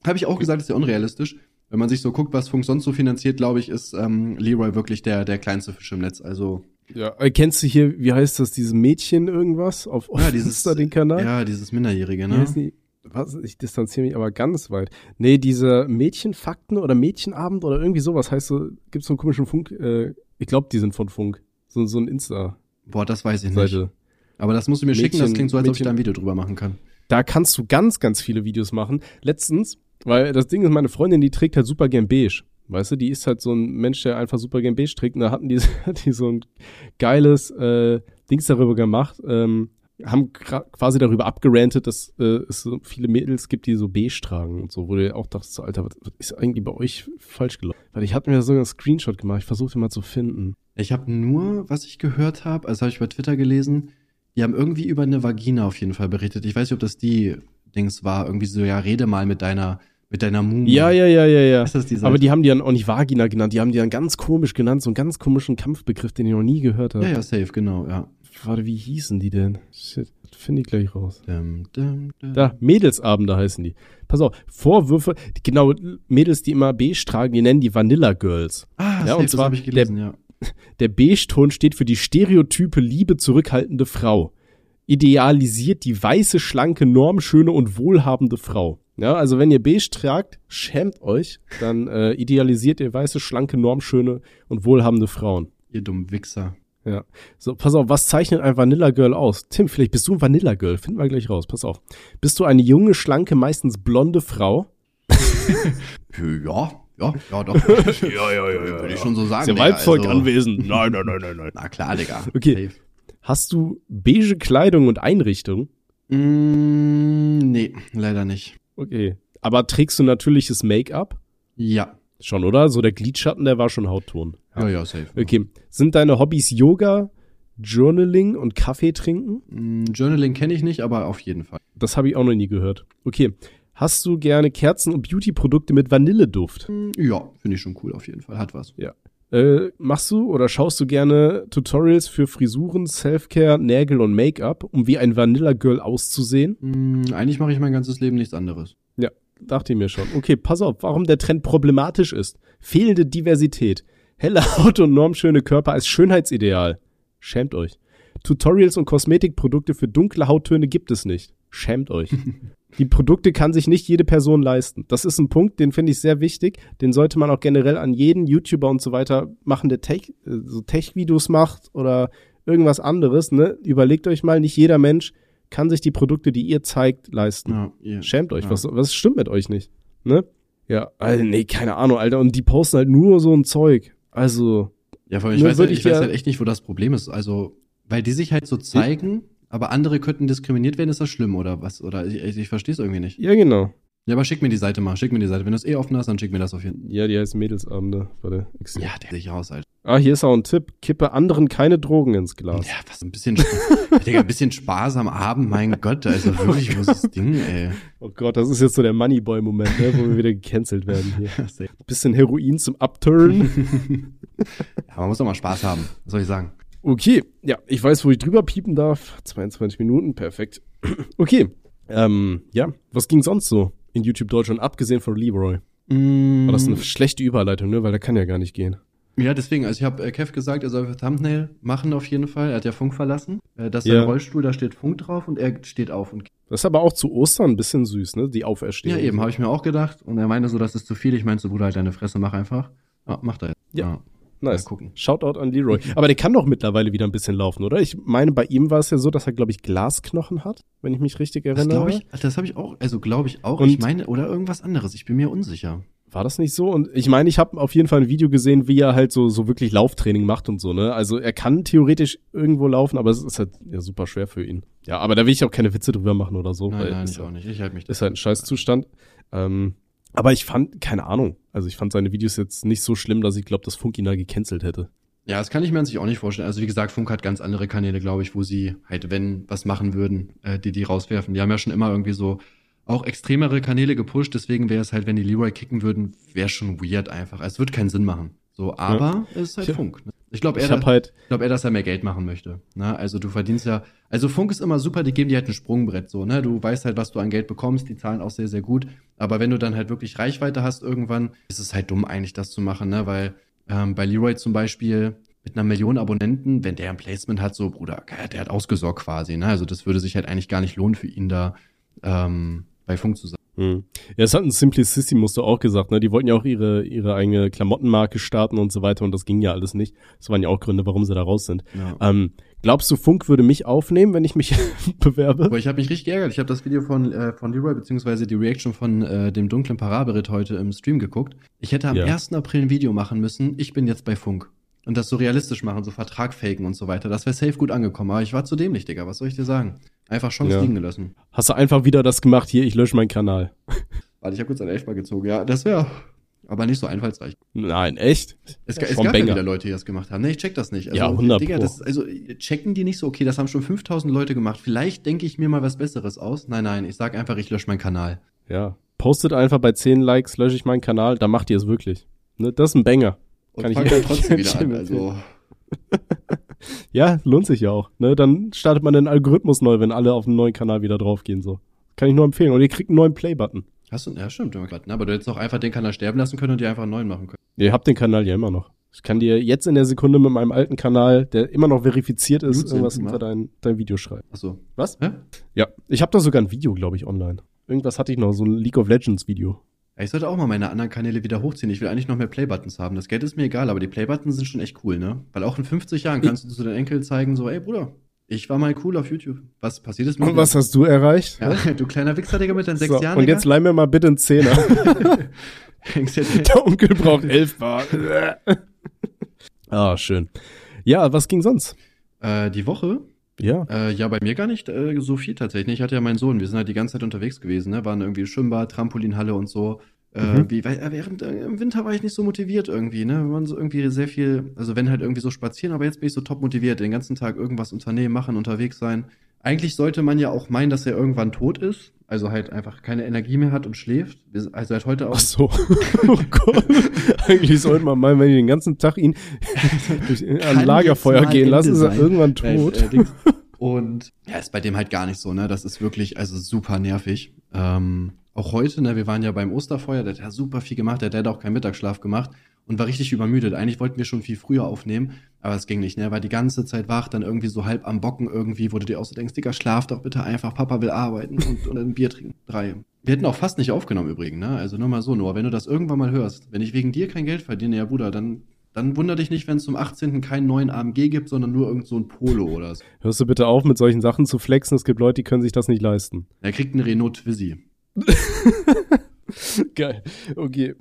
Speaker 2: Habe ich auch gesagt, ist ja unrealistisch. Wenn man sich so guckt, was Funk sonst so finanziert, glaube ich, ist ähm, Leroy wirklich der, der kleinste Fisch im Netz. Also,
Speaker 3: Ja, äh, kennst du hier, wie heißt das, dieses Mädchen irgendwas auf
Speaker 2: ja, (laughs) dieses,
Speaker 3: Insta, den Kanal?
Speaker 2: ja, dieses Minderjährige, ne?
Speaker 3: die? Was? Ich distanziere mich aber ganz weit. Nee, diese Mädchenfakten oder Mädchenabend oder irgendwie sowas heißt so, gibt's so einen komischen Funk, äh, ich glaube, die sind von Funk. So, so ein Insta-Seite.
Speaker 2: Boah, das weiß ich nicht. Aber das musst du mir schicken, das
Speaker 3: Mädchen-
Speaker 2: klingt so, als ob ich
Speaker 3: Mädchen-
Speaker 2: da ein Video drüber machen kann.
Speaker 3: Da kannst du ganz, ganz viele Videos machen. Letztens, weil das Ding ist, meine Freundin, die trägt halt super gern beige. Weißt du, die ist halt so ein Mensch, der einfach super gern beige trägt. Und da hatten die, (laughs) die so ein geiles äh, Dings darüber gemacht. Ähm, haben quasi darüber abgerantet, dass äh, es so viele Mädels gibt, die so beige tragen und so, wo du auch dachtest, Alter, was, was ist eigentlich bei euch falsch gelaufen? Weil ich hatte mir sogar einen Screenshot gemacht, ich versuchte mal zu finden.
Speaker 2: Ich habe nur, was ich gehört habe, also habe ich bei Twitter gelesen, die haben irgendwie über eine Vagina auf jeden Fall berichtet. Ich weiß nicht, ob das die Dings war, irgendwie so, ja, rede mal mit deiner, mit deiner Mumie.
Speaker 3: Ja, ja, ja, ja, ja.
Speaker 2: Ist das die Seite?
Speaker 3: Aber die haben die dann auch nicht Vagina genannt, die haben die dann ganz komisch genannt, so einen ganz komischen Kampfbegriff, den ich noch nie gehört habe.
Speaker 2: Ja, ja, safe, genau, ja.
Speaker 3: Warte, wie hießen die denn? Shit, das finde ich gleich raus.
Speaker 2: Dum, dum, dum.
Speaker 3: Da, Mädelsabende heißen die. Pass auf, Vorwürfe, genau, Mädels, die immer beige tragen, die nennen die Vanilla Girls.
Speaker 2: Ah,
Speaker 3: Ja,
Speaker 2: safe,
Speaker 3: und
Speaker 2: das
Speaker 3: zwar
Speaker 2: habe ich gelesen, ja. (laughs)
Speaker 3: Der Beige-Ton steht für die stereotype, liebe, zurückhaltende Frau. Idealisiert die weiße, schlanke, normschöne und wohlhabende Frau. Ja, also wenn ihr beige tragt, schämt euch, dann äh, idealisiert ihr weiße, schlanke, normschöne und wohlhabende Frauen.
Speaker 2: Ihr dummen Wichser.
Speaker 3: Ja. So, pass auf, was zeichnet ein Vanilla Girl aus? Tim, vielleicht bist du ein Vanilla Girl. Finden wir gleich raus. Pass auf. Bist du eine junge, schlanke, meistens blonde Frau? (laughs)
Speaker 2: Ja, ja, ja, doch. ja, (laughs) ja, ja, ja. Würde ich schon so sagen.
Speaker 3: Ist ja
Speaker 2: Digga,
Speaker 3: Waldvolk
Speaker 2: also-
Speaker 3: anwesend. (laughs) Nein, nein, nein, nein, nein.
Speaker 2: Na klar, Digga.
Speaker 3: Okay.
Speaker 2: Safe.
Speaker 3: Hast du beige Kleidung und Einrichtung?
Speaker 2: Mm, nee, leider nicht.
Speaker 3: Okay. Aber trägst du natürliches Make-up?
Speaker 2: Ja.
Speaker 3: Schon, oder? So der Glidschatten, der war schon Hautton.
Speaker 2: Ja, ja, safe.
Speaker 3: Okay. Sind deine Hobbys Yoga, Journaling und Kaffee trinken?
Speaker 2: Mm, Journaling kenne ich nicht, aber auf jeden Fall.
Speaker 3: Das habe ich auch noch nie gehört. Okay. Hast du gerne Kerzen und Beauty-Produkte mit Vanilleduft?
Speaker 2: Mm, Ja, finde ich schon cool, auf jeden Fall. Hat was.
Speaker 3: Äh, machst du oder schaust du gerne Tutorials für Frisuren, Selfcare, Nägel und Make-up, um wie ein Vanilla Girl auszusehen?
Speaker 2: Mm, eigentlich mache ich mein ganzes Leben nichts anderes.
Speaker 3: Ja, dachte ich mir schon. Okay, pass auf, warum der Trend problematisch ist. Fehlende Diversität. Helle Haut und normschöne Körper als Schönheitsideal. Schämt euch. Tutorials und Kosmetikprodukte für dunkle Hauttöne gibt es nicht. Schämt euch. (laughs) Die Produkte kann sich nicht jede Person leisten. Das ist ein Punkt, den finde ich sehr wichtig. Den sollte man auch generell an jeden YouTuber und so weiter machen, der Tech, äh, so Tech-Videos macht oder irgendwas anderes. Ne? Überlegt euch mal, nicht jeder Mensch kann sich die Produkte, die ihr zeigt, leisten.
Speaker 2: Ja, ihr,
Speaker 3: Schämt euch,
Speaker 2: ja.
Speaker 3: was, was stimmt mit euch nicht? Ne? Ja, also, nee, keine Ahnung, Alter. Und die posten halt nur so ein Zeug. Also,
Speaker 2: Ja, vor allem, ich,
Speaker 3: Nur
Speaker 2: weiß, halt,
Speaker 3: ich
Speaker 2: ich weiß
Speaker 3: ja-
Speaker 2: halt echt nicht, wo das Problem ist. Also, weil die sich halt so zeigen, aber andere könnten diskriminiert werden, ist das schlimm oder was? Oder ich, ich, ich verstehe es irgendwie nicht.
Speaker 3: ja, genau.
Speaker 2: Ja, aber schick mir die Seite mal, schick mir die Seite. Wenn du es eh offen hast, dann schick mir das auf jeden Fall.
Speaker 3: Ja, die heißt Mädelsabende. Warte, ich seh.
Speaker 2: Ja, der sich raus, Alter.
Speaker 3: Ah, hier ist auch ein Tipp. Kippe anderen keine Drogen ins Glas.
Speaker 2: Ja, was ein bisschen, (laughs) Digga, ein bisschen Spaß am Abend, mein Gott, also wirklich, wo ist das Ding, ey?
Speaker 3: Oh Gott, das ist jetzt so der Moneyboy-Moment, ne, wo wir wieder gecancelt werden hier. (laughs) Bisschen Heroin zum Upturn. (laughs)
Speaker 2: Ja, man muss doch mal Spaß haben, was soll ich sagen?
Speaker 3: Okay, ja, ich weiß, wo ich drüber piepen darf. 22 Minuten, perfekt. (clears throat) Okay, ähm, ja, was ging sonst so in YouTube Deutschland, abgesehen von Leroy? War das eine schlechte Überleitung, ne, weil der kann ja gar nicht gehen.
Speaker 2: Ja, deswegen, also ich habe äh, Kev gesagt, er soll für Thumbnail machen auf jeden Fall. Er hat ja Funk verlassen. Äh, das ist
Speaker 3: Ja.
Speaker 2: ein Rollstuhl, da steht Funk drauf und er steht auf und
Speaker 3: Das ist aber auch zu Ostern ein bisschen süß, ne, die Auferstehung.
Speaker 2: Ja, eben, habe ich mir auch gedacht. Und er meinte so, das ist zu viel. Ich meinte so, Bruder, halt deine Fresse, mach einfach. Ja, macht er jetzt.
Speaker 3: Ja. Nice.
Speaker 2: Mal gucken.
Speaker 3: Shoutout an Leroy. Aber der kann doch mittlerweile wieder ein bisschen laufen, oder? Ich meine, bei ihm war es ja so, dass er, glaube ich, Glasknochen hat, wenn ich mich richtig
Speaker 2: Das
Speaker 3: erinnere.
Speaker 2: glaube ich, das habe ich auch, also glaube ich auch.
Speaker 3: Und-
Speaker 2: ich meine, oder irgendwas anderes. Ich bin mir unsicher.
Speaker 3: War das nicht so? Und ich meine, ich habe auf jeden Fall ein Video gesehen, wie er halt so, so wirklich Lauftraining macht und so, ne? Also er kann theoretisch irgendwo laufen, aber es ist halt ja, super schwer für ihn. Ja, aber da will ich auch keine Witze drüber machen oder so.
Speaker 2: Nein, nein, ich
Speaker 3: ja-
Speaker 2: auch nicht. Ich halte mich da.
Speaker 3: ist halt ein Scheißzustand. Ähm, aber ich fand, keine Ahnung, also ich fand seine Videos jetzt nicht so schlimm, dass ich glaube, dass Funk ihn da gecancelt hätte.
Speaker 2: Ja, das kann ich mir an sich auch nicht vorstellen. Also wie gesagt, Funk hat ganz andere Kanäle, glaube ich, wo sie halt, wenn was machen würden, äh, die die rauswerfen. Die haben ja schon immer irgendwie so auch extremere Kanäle gepusht. Deswegen wäre es halt, wenn die Leroy kicken würden, wäre schon weird einfach. Also Es wird keinen Sinn machen. So, aber es ist halt
Speaker 3: Ich-
Speaker 2: Funk. Ne? Ich glaube, er,
Speaker 3: halt,
Speaker 2: ich glaube eher, dass er mehr Geld machen möchte. Ne? Also du verdienst ja, also Funk ist immer super, die geben dir halt ein Sprungbrett so, ne? Du weißt halt, was du an Geld bekommst, die zahlen auch sehr, sehr gut. Aber wenn du dann halt wirklich Reichweite hast irgendwann, ist es halt dumm eigentlich, das zu machen, ne? Weil ähm, bei Leroy zum Beispiel mit einer Million Abonnenten, wenn der ein Placement hat, so, Bruder, der hat ausgesorgt quasi, ne? Also das würde sich halt eigentlich gar nicht lohnen für ihn da ähm, bei Funk zu sein.
Speaker 3: Hm. Ja, es hat ein Simplicissimus doch auch gesagt, ne? Die wollten ja auch ihre, ihre eigene Klamottenmarke starten und so weiter und das ging ja alles nicht. Das waren ja auch Gründe, warum sie da raus sind.
Speaker 2: Ja.
Speaker 3: Ähm, glaubst du, Funk würde mich aufnehmen, wenn ich mich (laughs) bewerbe?
Speaker 2: Aber ich habe mich richtig geärgert. Ich habe das Video von, äh, von Leroy, beziehungsweise die Reaction von äh, dem dunklen Paraberitt heute im Stream geguckt. Ich hätte am
Speaker 3: Ja.
Speaker 2: 1. April ein Video machen müssen. Ich bin jetzt bei Funk. Und das so realistisch machen, so Vertrag faken und so weiter. Das wäre safe gut angekommen. Aber ich war zu dämlich, Digga. Was soll ich dir sagen? Einfach Chance
Speaker 3: Ja.
Speaker 2: liegen gelassen.
Speaker 3: Hast du einfach wieder das gemacht, hier, ich lösche meinen Kanal. (laughs)
Speaker 2: Warte, ich habe kurz ein Elfmal gezogen. Ja, das wäre aber nicht so einfallsreich.
Speaker 3: Nein, echt?
Speaker 2: Es,
Speaker 3: Ja,
Speaker 2: es
Speaker 3: vom
Speaker 2: gab ja
Speaker 3: Banger.
Speaker 2: wieder Leute, die das gemacht haben. Nee, ich check das nicht. Also,
Speaker 3: Ja, 100
Speaker 2: Digga,
Speaker 3: Pro.
Speaker 2: das, also checken die nicht so, okay, das haben schon 5000 Leute gemacht. Vielleicht denke ich mir mal was Besseres aus. Nein, nein, ich sag einfach, ich lösche meinen Kanal.
Speaker 3: Ja. Postet einfach bei 10 Likes, lösche ich meinen Kanal, dann macht ihr es wirklich. Ne? Das ist ein Banger.
Speaker 2: Und
Speaker 3: Kann ich-
Speaker 2: dann (laughs) trotzdem wieder an. Also,
Speaker 3: Ja, lohnt sich ja auch. Ne? Dann startet man den Algorithmus neu, wenn alle auf einen neuen Kanal wieder draufgehen. So. Kann ich nur empfehlen. Und ihr kriegt einen neuen Play-Button.
Speaker 2: Hast du, ja, stimmt, aber du hättest auch einfach den Kanal sterben lassen können und dir einfach einen neuen machen können.
Speaker 3: Ihr habt den Kanal ja immer noch. Ich kann dir jetzt in der Sekunde mit meinem alten Kanal, der immer noch verifiziert ist,
Speaker 2: Blutsinn
Speaker 3: irgendwas unter dein, dein Video schreiben.
Speaker 2: Achso.
Speaker 3: Was?
Speaker 2: Hä?
Speaker 3: Ja. Ich habe da sogar ein Video, glaube ich, online. Irgendwas hatte ich noch, so ein League of Legends Video.
Speaker 2: Ich sollte auch mal meine anderen Kanäle wieder hochziehen. Ich will eigentlich noch mehr Playbuttons haben. Das Geld ist mir egal, aber die Playbuttons sind schon echt cool, ne? Weil auch in 50 Jahren kannst du zu deinen Enkeln zeigen, so, ey Bruder, ich war mal cool auf YouTube. Was passiert ist mit
Speaker 3: Und was hast du erreicht?
Speaker 2: Ja, (laughs) du kleiner Wichser, Digga, mit deinen sechs
Speaker 3: so,
Speaker 2: Jahren.
Speaker 3: und jetzt leih mir mal bitte einen Zehner. (laughs) Der Onkel braucht elf Bar. (laughs) ah, schön. Ja, was ging sonst?
Speaker 2: äh, die Woche
Speaker 3: Ja.
Speaker 2: Äh, ja, bei mir gar nicht äh, so viel tatsächlich. Ich hatte ja meinen Sohn. Wir sind halt die ganze Zeit unterwegs gewesen, ne? Waren irgendwie Schwimmbad, Trampolinhalle und so. Äh,
Speaker 3: Mhm.
Speaker 2: wie, weil, äh, während äh, im Winter war ich nicht so motiviert irgendwie, ne? Wir waren so irgendwie sehr viel, also wenn halt irgendwie so spazieren, aber jetzt bin ich so top motiviert, den ganzen Tag irgendwas unternehmen, machen, unterwegs sein. Eigentlich sollte man ja auch meinen, dass er irgendwann tot ist, also halt einfach keine Energie mehr hat und schläft. Also halt heute auch.
Speaker 3: Ach so. (laughs) oh Gott. (laughs) Eigentlich sollte man mal, wenn ich den ganzen Tag ihn (laughs) durch, an Lagerfeuer gehen lassen, ist er irgendwann
Speaker 2: Äh,
Speaker 3: tot.
Speaker 2: äh, und ja, ist bei dem halt gar nicht so, ne? Das ist wirklich, also super nervig. Ähm, auch heute, ne, wir waren ja beim Osterfeuer, der hat ja super viel gemacht, der hat auch keinen Mittagsschlaf gemacht und war richtig übermüdet. Eigentlich wollten wir schon viel früher aufnehmen, aber es ging nicht, ne? Er war die ganze Zeit wach, dann irgendwie so halb am Bocken irgendwie, wo du dir auch so denkst, Digga, schlaf doch bitte einfach, Papa will arbeiten und, und ein Bier trinken. Drei. Wir hätten auch fast nicht aufgenommen übrigens, ne? Also nur mal so, nur wenn du das irgendwann mal hörst, wenn ich wegen dir kein Geld verdiene, ja Bruder, dann dann wunder dich nicht, wenn es zum 18. keinen neuen AMG gibt, sondern nur irgend so ein Polo oder so.
Speaker 3: Hörst du bitte auf, mit solchen Sachen zu flexen? Es gibt Leute, die können sich das nicht leisten.
Speaker 2: Er kriegt einen Renault Twizy. (laughs)
Speaker 3: Geil. Okay.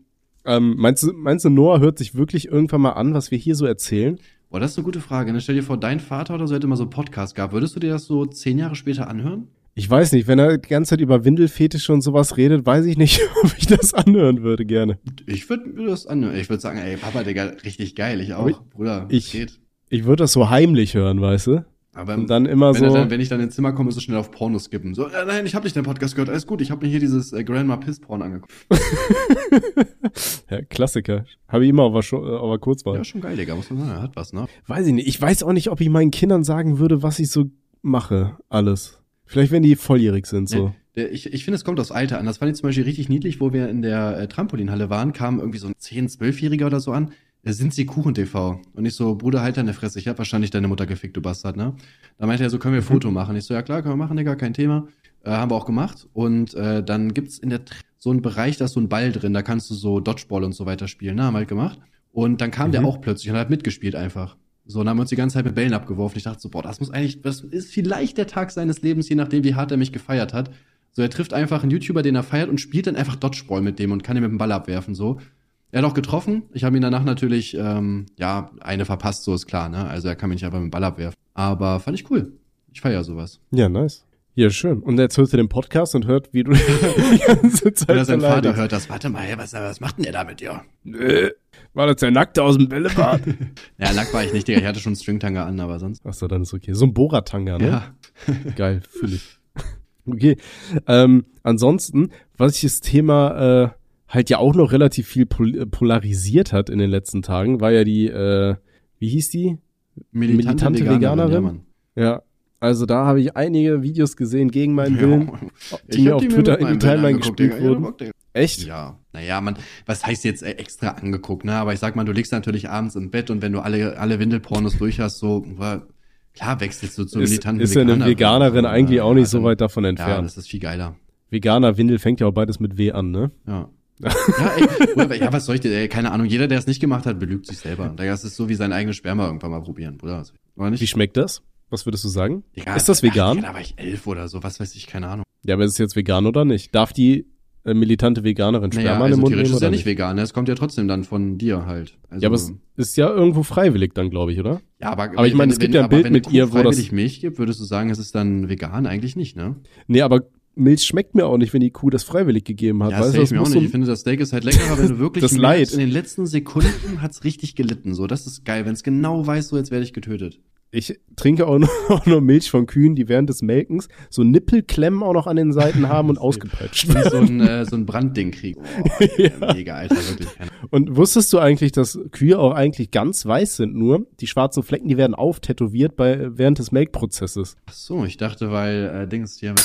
Speaker 3: Ähm, meinst, du, meinst du, Noah hört sich wirklich irgendwann mal an, was wir hier so erzählen?
Speaker 2: Boah, das ist eine gute Frage. Ne? Stell dir vor, dein Vater oder so hätte mal so einen Podcast gehabt. Würdest du dir das so zehn Jahre später anhören?
Speaker 3: Ich weiß nicht, wenn er die ganze Zeit über Windelfetische und sowas redet, weiß ich nicht, (laughs) ob ich das anhören würde gerne.
Speaker 2: Ich würde mir das anhören. Ich würde sagen, ey, Papa, Digga, richtig geil. Ich auch,
Speaker 3: ich-
Speaker 2: Bruder.
Speaker 3: ich-
Speaker 2: geht.
Speaker 3: Ich würde das so heimlich hören, weißt du?
Speaker 2: Aber
Speaker 3: Und dann immer
Speaker 2: wenn,
Speaker 3: so.
Speaker 2: dann, wenn ich dann ins Zimmer komme, so schnell auf Porno skippen. So, äh, nein, ich habe nicht deinen Podcast gehört. Alles gut. Ich habe mir hier dieses äh, Grandma Piss Porn angeguckt. (laughs)
Speaker 3: ja, Klassiker. Habe ich immer auf der, Scho- äh, auf der Kurzwahl.
Speaker 2: Ja, schon geil, Digga. Muss man sagen. Er hat was, ne?
Speaker 3: Weiß ich nicht. Ich weiß auch nicht, ob ich meinen Kindern sagen würde, was ich so mache. Alles. Vielleicht, wenn die volljährig sind, so.
Speaker 2: Nee, ich ich finde, es kommt aufs Alter an. Das fand ich zum Beispiel richtig niedlich, wo wir in der äh, Trampolinhalle waren, kam irgendwie so ein 10-, 12-Jähriger oder so an. Äh, Sind sie Kuchen TV? Und ich so, Bruder, halt deine Fresse. Ich hab wahrscheinlich deine Mutter gefickt, du Bastard, ne? Da meinte er so, können wir ein Foto machen? Ich so, ja klar, können wir machen, Digga, kein Thema. Äh, haben wir auch gemacht. Und äh, dann gibt's in der so einen Bereich, da ist so ein Ball drin, da kannst du so Dodgeball und so weiter spielen. Ne, haben wir halt gemacht. Und dann kam der
Speaker 3: Mhm.
Speaker 2: auch plötzlich und hat mitgespielt einfach. So, dann haben wir uns die ganze Zeit mit Bällen abgeworfen. Ich dachte so, boah, das muss eigentlich, das ist vielleicht der Tag seines Lebens, je nachdem, wie hart er mich gefeiert hat. So, er trifft einfach einen YouTuber, den er feiert und spielt dann einfach Dodgeball mit dem und kann ihn mit dem Ball abwerfen, so. Er hat auch getroffen. Ich habe ihn danach natürlich, ähm, ja, eine verpasst, so ist klar, ne? Also er kann mich nicht einfach mit dem Ball abwerfen. Aber fand ich cool. Ich feiere sowas.
Speaker 3: Ja, nice. Ja, schön. Und jetzt hört ihr den Podcast und hört, wie du (laughs) die ganze Zeit
Speaker 2: Oder sein Vater hört das. Warte mal, was, was macht denn der da mit dir?
Speaker 3: Nö. War das der Nackte aus dem Bällebad? (laughs)
Speaker 2: Ja, Lack war ich nicht, Digga. Ich hatte schon einen Stringtanger an, aber sonst.
Speaker 3: Achso, dann ist okay. So ein Boratanga, ne?
Speaker 2: Ja. (laughs)
Speaker 3: Geil, fühle ich. Okay. Ähm, ansonsten, was ich das Thema äh, halt ja auch noch relativ viel pol äh, polarisiert hat in den letzten Tagen, war ja die, äh, wie hieß die? Militante Veganerin?
Speaker 2: Ja, Mann.
Speaker 3: Ja. Also da habe ich einige Videos gesehen gegen meinen Willen, die mir auf
Speaker 2: die
Speaker 3: Twitter
Speaker 2: mit
Speaker 3: in die Timeline gespielt.
Speaker 2: Ja,
Speaker 3: wurden. Echt?
Speaker 2: Ja, naja, man, was heißt jetzt äh, extra angeguckt, ne? Aber ich sag mal, du liegst natürlich abends im Bett und wenn du alle, alle Windelpornos durch hast, so, klar wechselst du
Speaker 3: Ist,
Speaker 2: militanten
Speaker 3: ist ja eine Veganerin
Speaker 2: so,
Speaker 3: eigentlich
Speaker 2: ne?
Speaker 3: auch nicht
Speaker 2: Ja,
Speaker 3: so weit davon
Speaker 2: Ja,
Speaker 3: entfernt.
Speaker 2: das ist viel geiler.
Speaker 3: Veganer, Windel fängt ja auch beides mit W an, ne?
Speaker 2: Ja. Ja, ey, ja, was soll ich dir, ey, keine Ahnung, jeder, der es nicht gemacht hat, belügt sich selber. Das ist so wie sein eigenes Sperma irgendwann mal probieren, Bruder. Oder nicht?
Speaker 3: Wie schmeckt das? Was würdest du sagen?
Speaker 2: Digga,
Speaker 3: ist das vegan?
Speaker 2: Digga, da war ich elf oder so, was weiß ich, keine Ahnung.
Speaker 3: Ja, aber ist es jetzt vegan oder nicht? Darf die äh, militante Veganerin Sperma
Speaker 2: Naja,
Speaker 3: in
Speaker 2: also
Speaker 3: den Mund nehmen
Speaker 2: ist ja nicht vegan, ne? Es kommt ja trotzdem dann von dir halt. Also,
Speaker 3: Ja, aber es ist ja irgendwo freiwillig dann, glaube ich, oder?
Speaker 2: ja, aber,
Speaker 3: aber ich meine, es gibt ja ein Bild
Speaker 2: wenn
Speaker 3: mit ihr, wo das-
Speaker 2: freiwillig Milch gibt, würdest du sagen, es ist dann vegan? Eigentlich nicht, ne?
Speaker 3: Nee, aber Milch schmeckt mir auch nicht, wenn die Kuh das freiwillig gegeben hat.
Speaker 2: Ja,
Speaker 3: weißt
Speaker 2: das mir auch nicht.
Speaker 3: so
Speaker 2: Ich finde, das Steak ist halt leckerer, wenn du (laughs) wirklich
Speaker 3: Das Leid.
Speaker 2: in den letzten Sekunden hat's richtig gelitten. So, das ist geil. Wenn es genau weiß, so jetzt werde ich getötet.
Speaker 3: ich trinke auch (laughs) nur, auch nur Milch von Kühen, die während des Melkens so Nippelklemmen auch noch an den Seiten haben und (laughs) ausgepeitscht werden.
Speaker 2: so ein, äh, so ein Brandding kriegen. Oh, Mega, Alter, wirklich.
Speaker 3: Und wusstest du eigentlich, dass Kühe auch eigentlich ganz weiß sind nur? Die schwarzen Flecken, die werden auftätowiert bei, während des Melkprozesses.
Speaker 2: Ach so, ich dachte, weil äh, Dings hier.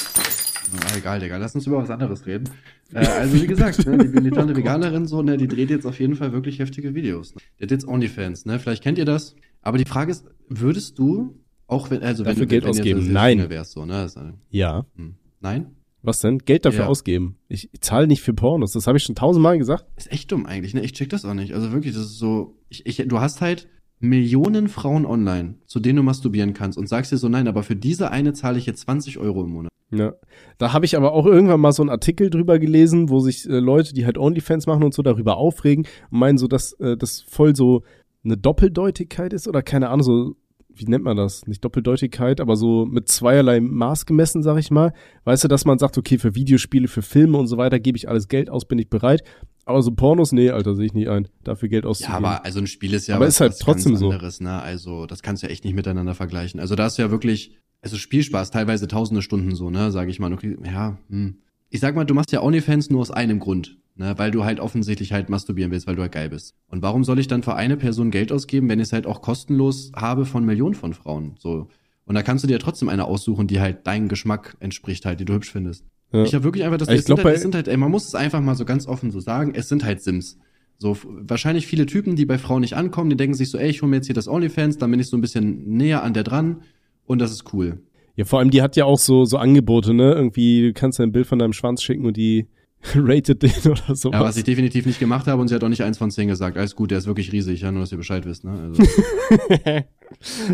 Speaker 2: Ah, egal, Digga. Lass uns über was anderes reden. Äh, also wie gesagt, ne, die militante Veganerin so, ne, die dreht jetzt auf jeden Fall wirklich heftige Videos. Ne? Die hat jetzt OnlyFans, ne? Vielleicht kennt ihr das. Aber die Frage ist, würdest du auch wenn also
Speaker 3: Dafür
Speaker 2: wenn du
Speaker 3: Geld
Speaker 2: wenn
Speaker 3: ausgeben?
Speaker 2: jetzt
Speaker 3: Nein.
Speaker 2: Wärst so, ne? Ist, äh,
Speaker 3: Ja.
Speaker 2: hm. Nein?
Speaker 3: Was denn? Geld dafür
Speaker 2: Ja.
Speaker 3: ausgeben. Ich, ich zahle nicht für Pornos. Das habe ich schon tausendmal gesagt.
Speaker 2: Ist echt dumm eigentlich, ne? Ich check das auch nicht. Also wirklich, das ist so. Ich, ich, du hast halt Millionen Frauen online, zu denen du masturbieren kannst und sagst dir so, nein, aber für diese eine zahle ich jetzt 20 Euro im Monat.
Speaker 3: Ja. Da habe ich aber auch irgendwann mal so einen Artikel drüber gelesen, wo sich äh, Leute, die halt OnlyFans machen und so darüber aufregen und meinen so, dass äh, das voll so eine Doppeldeutigkeit ist oder keine Ahnung, so wie nennt man das? Nicht Doppeldeutigkeit, aber so mit zweierlei Maß gemessen, sag ich mal. Weißt du, dass man sagt, okay, für Videospiele, für Filme und so weiter gebe ich alles Geld aus, bin ich bereit. Aber so Pornos, nee, Alter, sehe ich nicht ein, dafür Geld
Speaker 2: Ja,
Speaker 3: auszugeben.
Speaker 2: aber also ein Spiel ist ja
Speaker 3: Aber
Speaker 2: was,
Speaker 3: ist halt trotzdem
Speaker 2: ganz
Speaker 3: so.
Speaker 2: anderes, ne? Also das kannst du ja echt nicht miteinander vergleichen. Also da ist ja wirklich, also Spielspaß, teilweise tausende Stunden so, ne? Sage ich mal. Okay, ja, hm. Ich sag mal, du machst ja OnlyFans nur aus einem Grund, ne? Weil du halt offensichtlich halt masturbieren willst, weil du halt geil bist. Und warum soll ich dann für eine Person Geld ausgeben, wenn ich es halt auch kostenlos habe von Millionen von Frauen? So. Und da kannst du dir trotzdem eine aussuchen, die halt deinem Geschmack entspricht, halt, die du hübsch findest.
Speaker 3: Ja.
Speaker 2: Ich habe wirklich einfach das,
Speaker 3: Ich
Speaker 2: es,
Speaker 3: glaub,
Speaker 2: sind halt, es sind halt, ey, man muss es einfach mal so ganz offen so sagen, es sind halt Sims. So, wahrscheinlich viele Typen, die bei Frauen nicht ankommen, die denken sich so, ey, ich hole mir jetzt hier das OnlyFans, dann bin ich so ein bisschen näher an der dran und das ist cool.
Speaker 3: Ja, vor allem, die hat ja auch so, so Angebote, ne? Irgendwie, du kannst ein Bild von deinem Schwanz schicken und die (laughs) rated den oder sowas.
Speaker 2: Ja, was ich definitiv nicht gemacht habe und sie hat auch nicht eins von zehn gesagt. Alles gut, der ist wirklich riesig, ja, nur dass ihr Bescheid wisst, ne? Also, (laughs)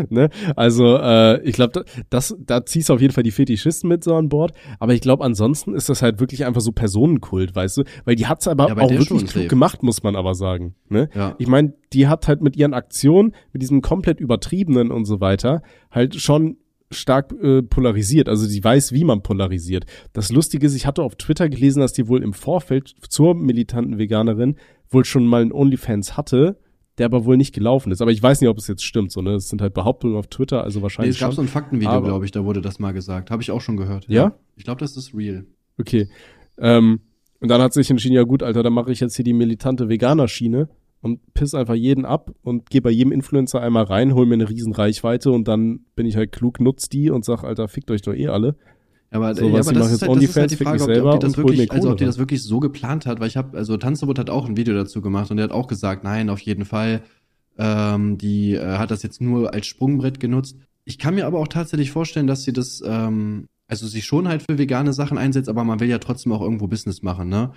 Speaker 3: ne? Also, äh, ich glaube, das, da ziehst du auf jeden Fall die Fetischisten mit so an Bord. Aber ich glaube, ansonsten ist das halt wirklich einfach so Personenkult, weißt du? Weil die hat's aber
Speaker 2: Ja,
Speaker 3: auch wirklich klug
Speaker 2: safe.
Speaker 3: gemacht, muss man aber sagen. Ne?
Speaker 2: ja.
Speaker 3: Ich meine, die hat halt mit ihren Aktionen, mit diesem komplett übertriebenen und so weiter, halt schon stark äh, polarisiert. Also sie weiß, wie man polarisiert. Das Lustige ist, ich hatte auf Twitter gelesen, dass die wohl im Vorfeld zur militanten Veganerin wohl schon mal einen OnlyFans hatte, der aber wohl nicht gelaufen ist. Aber ich weiß nicht, ob es jetzt stimmt. So, ne? Es sind halt Behauptungen auf Twitter, also
Speaker 2: Nee,
Speaker 3: wahrscheinlich
Speaker 2: es gab
Speaker 3: schon.
Speaker 2: so ein Faktenvideo, glaube ich, da wurde das mal gesagt. Habe ich auch schon gehört.
Speaker 3: Ja?
Speaker 2: Ich glaube, das ist real.
Speaker 3: Okay. Ähm, und dann hat sich entschieden, ja gut, Alter, dann mache ich jetzt hier die militante Veganer-Schiene und piss einfach jeden ab und gehe bei jedem Influencer einmal rein, hol mir eine riesen Reichweite und dann bin ich halt klug, nutz die und sag, Alter, fickt euch doch eh alle.
Speaker 2: Ja, aber,
Speaker 3: So,
Speaker 2: ja, aber
Speaker 3: ich
Speaker 2: das, ist halt, das ist halt die Frage, ob, die- ob die das wirklich, also ob die das wirklich so geplant hat, weil ich habe, also Tanzverbot hat auch ein Video dazu gemacht und der hat auch gesagt, nein, auf jeden Fall, ähm, die äh, hat das jetzt nur als Sprungbrett genutzt. Ich kann mir aber auch tatsächlich vorstellen, dass sie das, ähm, also sich schon halt für vegane Sachen einsetzt, aber man will ja trotzdem auch irgendwo Business machen, ne?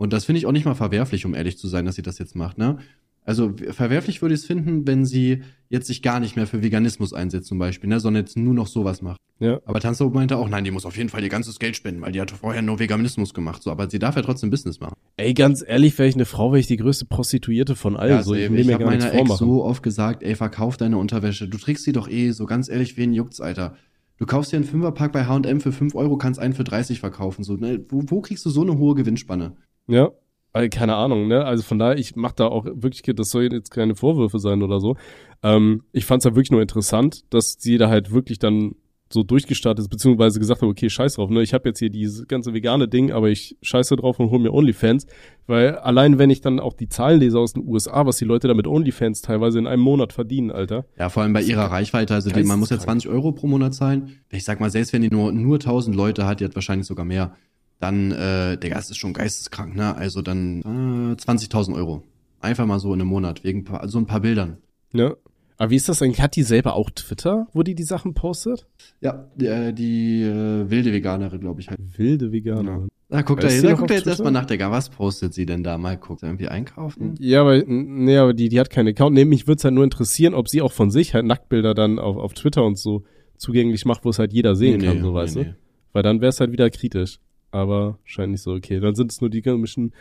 Speaker 2: Und das finde ich auch nicht mal verwerflich, um ehrlich zu sein, dass sie das jetzt macht, ne? Also verwerflich würde ich es finden, wenn sie jetzt sich gar nicht mehr für Veganismus einsetzt zum Beispiel, ne, sondern jetzt nur noch sowas macht.
Speaker 3: Ja.
Speaker 2: Aber Tanzverbot meinte auch, nein, die muss auf jeden Fall ihr ganzes Geld spenden, weil die hat vorher nur Veganismus gemacht. So, aber sie darf ja trotzdem Business machen.
Speaker 3: Ey, ganz ehrlich, wäre ich eine Frau, wäre ich die größte Prostituierte von allen. so, ich
Speaker 2: safe.
Speaker 3: will
Speaker 2: ich
Speaker 3: mir
Speaker 2: habe meiner Ex so oft gesagt, ey, verkauf deine Unterwäsche. Du trägst sie doch eh, so ganz ehrlich, wen juckt's, Alter? Du kaufst dir einen Fünferpack bei H&M für 5 Euro, kannst einen für 30 verkaufen. So, ne? wo, wo kriegst du so eine hohe Gewinnspanne?
Speaker 3: Ja. Also, keine Ahnung, ne? Also von daher, ich mach da auch wirklich, das soll jetzt keine Vorwürfe sein oder so. Ähm, ich fand's ja wirklich nur interessant, dass sie da halt wirklich dann so durchgestartet ist, beziehungsweise gesagt hat, okay, scheiß drauf, ne? Ich habe jetzt hier dieses ganze vegane Ding, aber ich scheiße drauf und hol mir OnlyFans. Weil allein wenn ich dann auch die Zahlen lese aus den USA, was die Leute da mit OnlyFans teilweise in einem Monat verdienen, Alter.
Speaker 2: Ja, vor allem bei ihrer Reichweite, also die, man muss ja
Speaker 3: Geisteskrank.
Speaker 2: 20 Euro pro Monat zahlen. Ich sag mal, selbst wenn die nur, nur 1000 Leute hat, die hat wahrscheinlich sogar mehr, dann, äh, der Gast ist schon geisteskrank, ne? Also dann äh, 20.000 Euro. Einfach mal so in einem Monat, wegen paar, so ein paar Bildern.
Speaker 3: Ja. Aber wie ist das eigentlich? Hat die selber auch Twitter, wo die die Sachen postet?
Speaker 2: Ja, die, äh, die äh, wilde Veganerin, glaube ich halt.
Speaker 3: Wilde Veganer.
Speaker 2: Na, guck da, da guck da jetzt erstmal nach, Digga. Was postet sie denn da? Mal guckt. Irgendwie einkaufen?
Speaker 3: Ja, aber, nee, aber die, die hat keinen Account. Nee, mich würde es halt nur interessieren, ob sie auch von sich halt Nacktbilder dann auf, auf Twitter und so zugänglich macht, wo es halt jeder sehen
Speaker 2: Nee,
Speaker 3: kann,
Speaker 2: nee,
Speaker 3: so weißt
Speaker 2: nee,
Speaker 3: du. Weil dann wäre es halt wieder kritisch. Aber scheint nicht so okay. Dann sind es nur die komischen